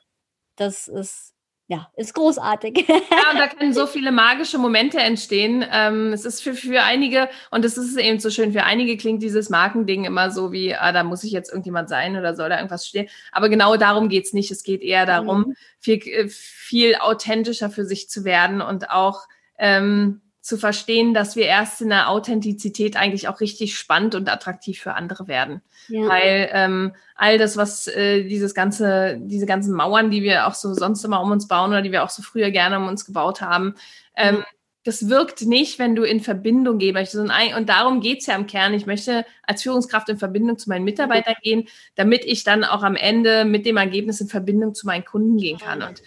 Speaker 2: das ist ja, ist großartig.
Speaker 1: Ja, und da können so viele magische Momente entstehen. Ähm, es ist für, für einige, und es ist eben so schön, für einige klingt dieses Markending immer so wie, ah, da muss ich jetzt irgendjemand sein oder soll da irgendwas stehen. Aber genau darum geht es nicht. Es geht eher darum, mhm. viel, äh, viel authentischer für sich zu werden und auch ähm, zu verstehen, dass wir erst in der Authentizität eigentlich auch richtig spannend und attraktiv für andere werden. Ja. Weil ähm, all das, was äh, dieses ganze, diese ganzen Mauern, die wir auch so sonst immer um uns bauen oder die wir auch so früher gerne um uns gebaut haben, ähm, mhm. das wirkt nicht, wenn du in Verbindung möchtest. Und darum geht's ja im Kern. Ich möchte als Führungskraft in Verbindung zu meinen Mitarbeitern mhm. gehen, damit ich dann auch am Ende mit dem Ergebnis in Verbindung zu meinen Kunden gehen kann. Und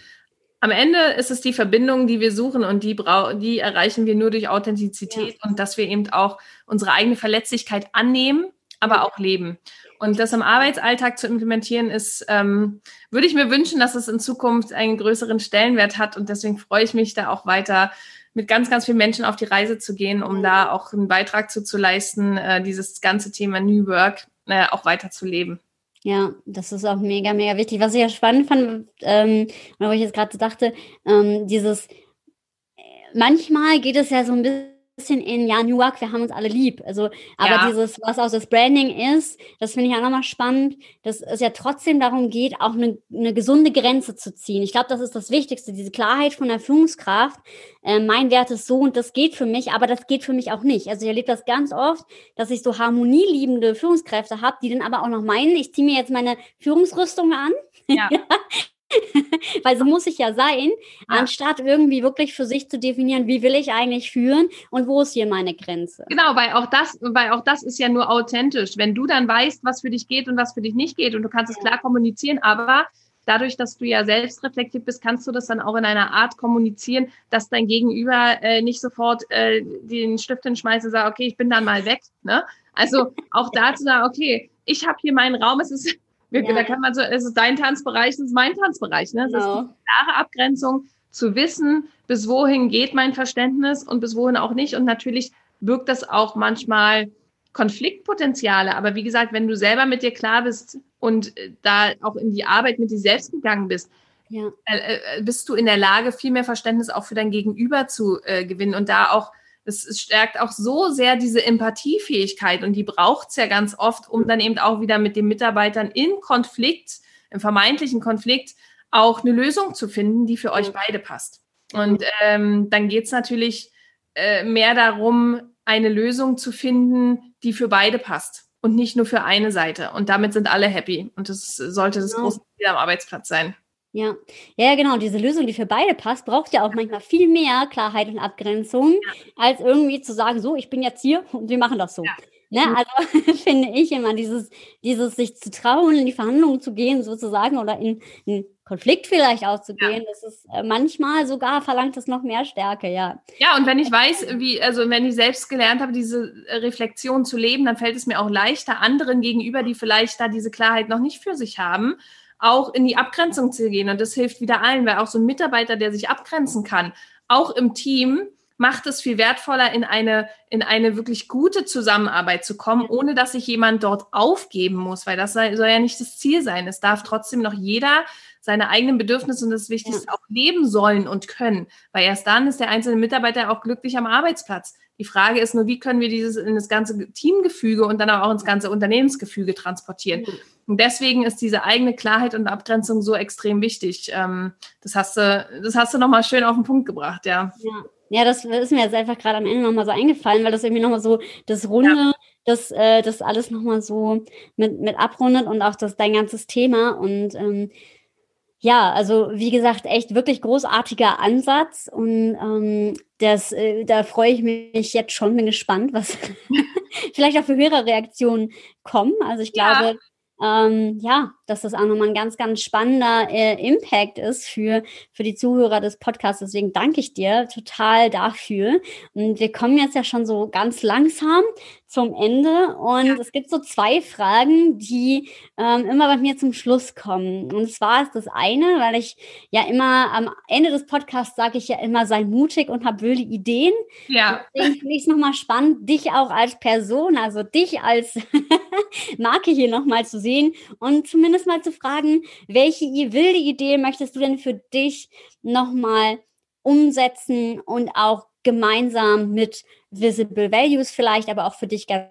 Speaker 1: am Ende ist es die Verbindung, die wir suchen und die, die erreichen wir nur durch Authentizität ja. und dass wir eben auch unsere eigene Verletzlichkeit annehmen, aber auch leben. Und das im Arbeitsalltag zu implementieren ist, ähm, würde ich mir wünschen, dass es in Zukunft einen größeren Stellenwert hat. Und deswegen freue ich mich da auch weiter mit ganz, ganz vielen Menschen auf die Reise zu gehen, um da auch einen Beitrag zu, zu leisten, äh, dieses ganze Thema New Work äh, auch weiter zu leben.
Speaker 2: Ja, das ist auch mega, mega wichtig. Was ich ja spannend fand, ähm, wo ich jetzt gerade dachte, ähm, dieses, äh, manchmal geht es ja so ein bisschen bisschen in, ja, New York, wir haben uns alle lieb. Also, aber ja. dieses, was auch das Branding ist, das finde ich auch nochmal spannend, dass es ja trotzdem darum geht, auch eine, eine gesunde Grenze zu ziehen. Ich glaube, das ist das Wichtigste, diese Klarheit von der Führungskraft. Äh, mein Wert ist so und das geht für mich, aber das geht für mich auch nicht. Also ich erlebe das ganz oft, dass ich so harmonieliebende Führungskräfte habe, die dann aber auch noch meinen, ich ziehe mir jetzt meine Führungsrüstung an. Ja. Weil so muss ich ja sein, ja. anstatt irgendwie wirklich für sich zu definieren, wie will ich eigentlich führen und wo ist hier meine Grenze.
Speaker 1: Genau, weil auch das, weil auch das ist ja nur authentisch. Wenn du dann weißt, was für dich geht und was für dich nicht geht und du kannst es klar kommunizieren, aber dadurch, dass du ja selbst reflektiert bist, kannst du das dann auch in einer Art kommunizieren, dass dein Gegenüber äh, nicht sofort äh, den Stift hinschmeißt und sagt, okay, ich bin dann mal weg. Ne? Also auch da zu sagen, okay, ich habe hier meinen Raum, es ist wir, ja. Da kann man so, es ist dein Tanzbereich, es ist mein Tanzbereich. Ne? Genau. Das ist eine klare Abgrenzung, zu wissen, bis wohin geht mein Verständnis und bis wohin auch nicht. Und natürlich birgt das auch manchmal Konfliktpotenziale. Aber wie gesagt, wenn du selber mit dir klar bist und äh, da auch in die Arbeit mit dir selbst gegangen bist, ja. äh, äh bist du in der Lage, viel mehr Verständnis auch für dein Gegenüber zu äh, gewinnen und da auch es stärkt auch so sehr diese Empathiefähigkeit und die braucht es ja ganz oft, um dann eben auch wieder mit den Mitarbeitern in Konflikt, im vermeintlichen Konflikt, auch eine Lösung zu finden, die für euch beide passt. Und ähm, dann geht es natürlich äh, mehr darum, eine Lösung zu finden, die für beide passt und nicht nur für eine Seite. Und damit sind alle happy. Und das sollte das große Ziel am Arbeitsplatz sein.
Speaker 2: Ja. ja, genau. Diese Lösung, die für beide passt, braucht ja auch manchmal viel mehr Klarheit und Abgrenzung, ja. als irgendwie zu sagen, so, ich bin jetzt hier und wir machen das so. Ja. Ne? Mhm. Also finde ich immer dieses, dieses sich zu trauen, in die Verhandlungen zu gehen, sozusagen, oder in einen Konflikt vielleicht auszugehen, ja. das ist äh, manchmal sogar verlangt es noch mehr Stärke, ja.
Speaker 1: Ja, und wenn ich weiß, wie, also wenn ich selbst gelernt habe, diese äh, Reflexion zu leben, dann fällt es mir auch leichter, anderen gegenüber, die vielleicht da diese Klarheit noch nicht für sich haben, auch in die Abgrenzung zu gehen. Und das hilft wieder allen, weil auch so ein Mitarbeiter, der sich abgrenzen kann, auch im Team, macht es viel wertvoller, in eine, in eine wirklich gute Zusammenarbeit zu kommen, ohne dass sich jemand dort aufgeben muss, weil das soll ja nicht das Ziel sein. Es darf trotzdem noch jeder seine eigenen Bedürfnisse und das Wichtigste auch leben sollen und können, weil erst dann ist der einzelne Mitarbeiter auch glücklich am Arbeitsplatz. Die Frage ist nur, wie können wir dieses in das ganze Teamgefüge und dann auch ins ganze Unternehmensgefüge transportieren. Und deswegen ist diese eigene Klarheit und Abgrenzung so extrem wichtig. Ähm, das hast du, das hast du nochmal schön auf den Punkt gebracht, ja.
Speaker 2: Ja, ja, das ist mir jetzt einfach gerade am Ende nochmal so eingefallen, weil das irgendwie nochmal so das Runde, ja. das, äh, das alles nochmal so mit, mit abrundet und auch das dein ganzes Thema. Und ähm, ja, also wie gesagt, echt wirklich großartiger Ansatz und ähm, das, äh, da freue ich mich jetzt schon, bin gespannt, was vielleicht auch für höhere Reaktionen kommen. Also ich ja. glaube, ähm, ja, dass das auch nochmal ein ganz, ganz spannender äh, Impact ist für, für die Zuhörer des Podcasts. Deswegen danke ich dir total dafür. Und wir kommen jetzt ja schon so ganz langsam zum Ende. Und ja. es gibt so zwei Fragen, die ähm, immer bei mir zum Schluss kommen. Und zwar ist das eine, weil ich ja immer am Ende des Podcasts sage ich ja immer, sei mutig und hab wilde Ideen. Ja. Deswegen finde ich es nochmal spannend, dich auch als Person, also dich als Marke hier nochmal zu sehen und zumindest mal zu fragen, welche wilde Idee möchtest du denn für dich nochmal umsetzen und auch gemeinsam mit Visible Values vielleicht, aber auch für dich ganz,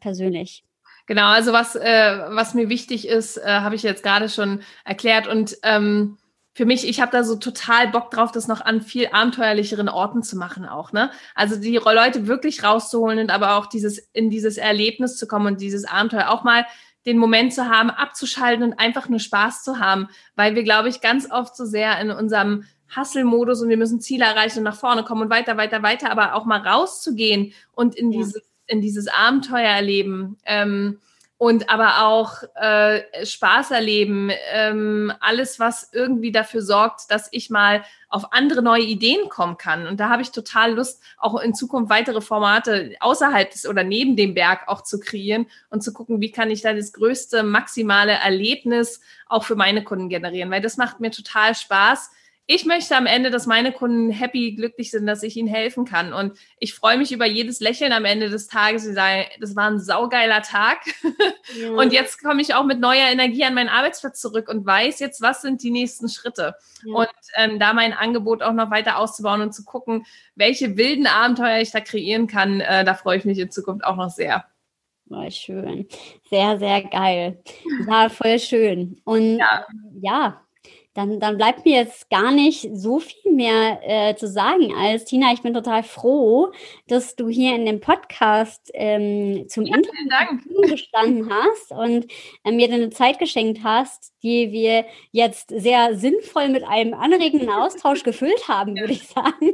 Speaker 2: persönlich.
Speaker 1: Genau, also was, äh, was mir wichtig ist, äh, habe ich jetzt gerade schon erklärt. Und ähm, für mich, ich habe da so total Bock drauf, das noch an viel abenteuerlicheren Orten zu machen auch. Ne? Also die Leute wirklich rauszuholen und aber auch dieses in dieses Erlebnis zu kommen und dieses Abenteuer auch mal den Moment zu haben, abzuschalten und einfach nur Spaß zu haben, weil wir, glaube ich, ganz oft so sehr in unserem Hustle-Modus und wir müssen Ziele erreichen und nach vorne kommen und weiter, weiter, weiter, aber auch mal rauszugehen und in, ja. dieses, in dieses Abenteuer erleben. Ähm, und aber auch äh, Spaß erleben, ähm, alles, was irgendwie dafür sorgt, dass ich mal auf andere neue Ideen kommen kann. Und da habe ich total Lust, auch in Zukunft weitere Formate außerhalb des oder neben dem Berg auch zu kreieren und zu gucken, wie kann ich da das größte maximale Erlebnis auch für meine Kunden generieren, weil das macht mir total Spaß ich möchte am Ende, dass meine Kunden happy, glücklich sind, dass ich ihnen helfen kann. Und ich freue mich über jedes Lächeln am Ende des Tages. Sie sagen, das war ein saugeiler Tag. Ja. Und jetzt komme ich auch mit neuer Energie an meinen Arbeitsplatz zurück und weiß jetzt, was sind die nächsten Schritte. Ja. Und ähm, da mein Angebot auch noch weiter auszubauen und zu gucken, welche wilden Abenteuer ich da kreieren kann, äh, da freue ich mich in Zukunft auch noch sehr.
Speaker 2: War schön. Sehr, sehr geil. Ja, voll schön. Und ja, ja dann, dann bleibt mir jetzt gar nicht so viel mehr äh, zu sagen als Tina. Ich bin total froh, dass du hier in dem Podcast ähm, zum ja, Interview gestanden hast und äh, mir deine Zeit geschenkt hast, die wir jetzt sehr sinnvoll mit einem anregenden Austausch gefüllt haben, würde ich sagen.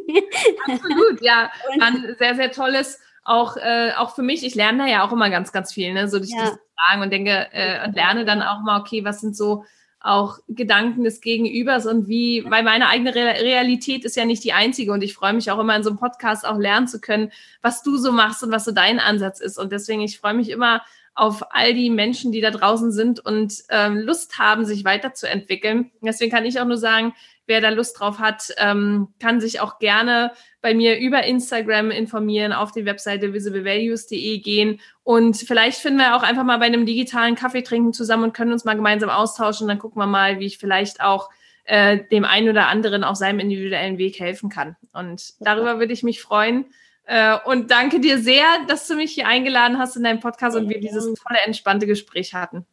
Speaker 1: Absolut, ja. War ein sehr, sehr tolles auch, äh, auch für mich, ich lerne da ja auch immer ganz, ganz viel, ne? So durch ja. das Fragen und denke äh, und lerne dann auch mal, okay, was sind so auch Gedanken des Gegenübers und wie, weil meine eigene Realität ist ja nicht die einzige und ich freue mich auch immer in so einem Podcast auch lernen zu können, was du so machst und was so dein Ansatz ist. Und deswegen, ich freue mich immer auf all die Menschen, die da draußen sind und ähm, Lust haben, sich weiterzuentwickeln. Deswegen kann ich auch nur sagen, wer da Lust drauf hat, ähm, kann sich auch gerne bei mir über Instagram informieren, auf die Webseite visiblevalues.de gehen und vielleicht finden wir auch einfach mal bei einem digitalen Kaffee trinken zusammen und können uns mal gemeinsam austauschen. Dann gucken wir mal, wie ich vielleicht auch äh, dem einen oder anderen auf seinem individuellen Weg helfen kann. Und darüber würde ich mich freuen. Äh, und danke dir sehr, dass du mich hier eingeladen hast in deinem Podcast und wir dieses tolle, entspannte Gespräch hatten.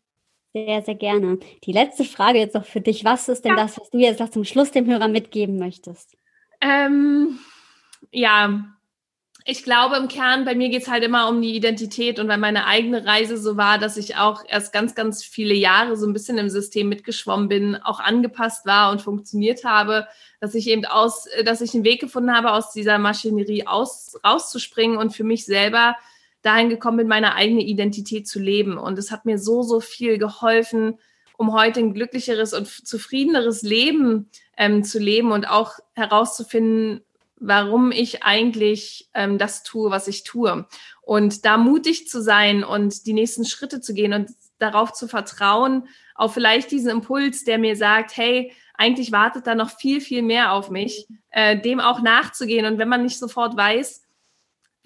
Speaker 2: Sehr, sehr gerne. Die letzte Frage jetzt noch für dich. Was ist denn ja. das, was du jetzt noch zum Schluss dem Hörer mitgeben möchtest?
Speaker 1: Ähm, ja, ich glaube im Kern, bei mir geht es halt immer um die Identität und weil meine eigene Reise so war, dass ich auch erst ganz, ganz viele Jahre so ein bisschen im System mitgeschwommen bin, auch angepasst war und funktioniert habe, dass ich eben aus, dass ich einen Weg gefunden habe, aus dieser Maschinerie aus, rauszuspringen und für mich selber dahin gekommen bin, meine eigene Identität zu leben. Und es hat mir so, so viel geholfen, um heute ein glücklicheres und zufriedeneres Leben ähm, zu leben und auch herauszufinden, warum ich eigentlich ähm, das tue, was ich tue. Und da mutig zu sein und die nächsten Schritte zu gehen und darauf zu vertrauen, auf vielleicht diesen Impuls, der mir sagt, hey, eigentlich wartet da noch viel, viel mehr auf mich, äh, dem auch nachzugehen. Und wenn man nicht sofort weiß,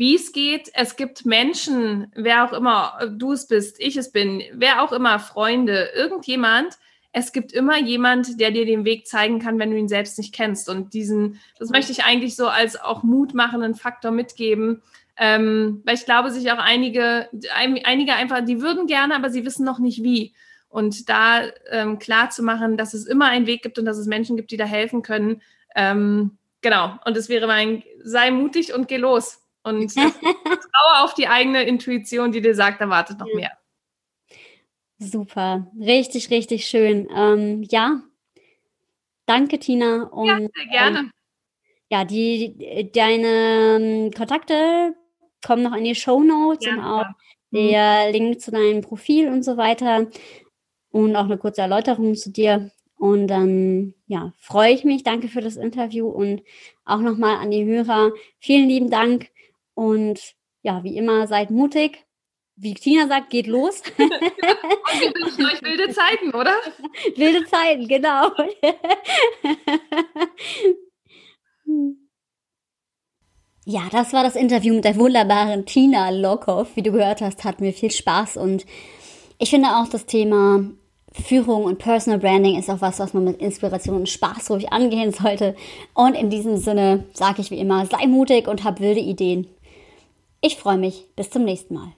Speaker 1: wie es geht, es gibt Menschen, wer auch immer du es bist, ich es bin, wer auch immer, Freunde, irgendjemand, es gibt immer jemand, der dir den Weg zeigen kann, wenn du ihn selbst nicht kennst. Und diesen, das möchte ich eigentlich so als auch mutmachenden Faktor mitgeben, ähm, weil ich glaube, sich auch einige, einige einfach, die würden gerne, aber sie wissen noch nicht wie. Und da ähm, klar zu machen, dass es immer einen Weg gibt und dass es Menschen gibt, die da helfen können. Ähm, genau. Und es wäre mein, sei mutig und geh los. Und traue auf die eigene Intuition, die dir sagt, da wartet noch mehr.
Speaker 2: Super, richtig, richtig schön. Ähm, ja, danke Tina.
Speaker 1: Und, ja, sehr gerne. Ähm,
Speaker 2: ja, die, deine ähm, Kontakte kommen noch in die Show Notes ja, und auch ja. der mhm. Link zu deinem Profil und so weiter und auch eine kurze Erläuterung zu dir. Und dann ja, freue ich mich. Danke für das Interview und auch nochmal an die Hörer. Vielen lieben Dank und ja, wie immer, seid mutig wie Tina sagt, geht los.
Speaker 1: Und wir wünschen euch wilde Zeiten, oder?
Speaker 2: Wilde Zeiten, genau. Ja, das war das Interview mit der wunderbaren Tina Lockhoff. Wie du gehört hast, hat mir viel Spaß und ich finde auch das Thema Führung und Personal Branding ist auch was, was man mit Inspiration und Spaß ruhig angehen sollte. Und in diesem Sinne sage ich wie immer, sei mutig und hab wilde Ideen. Ich freue mich. Bis zum nächsten Mal.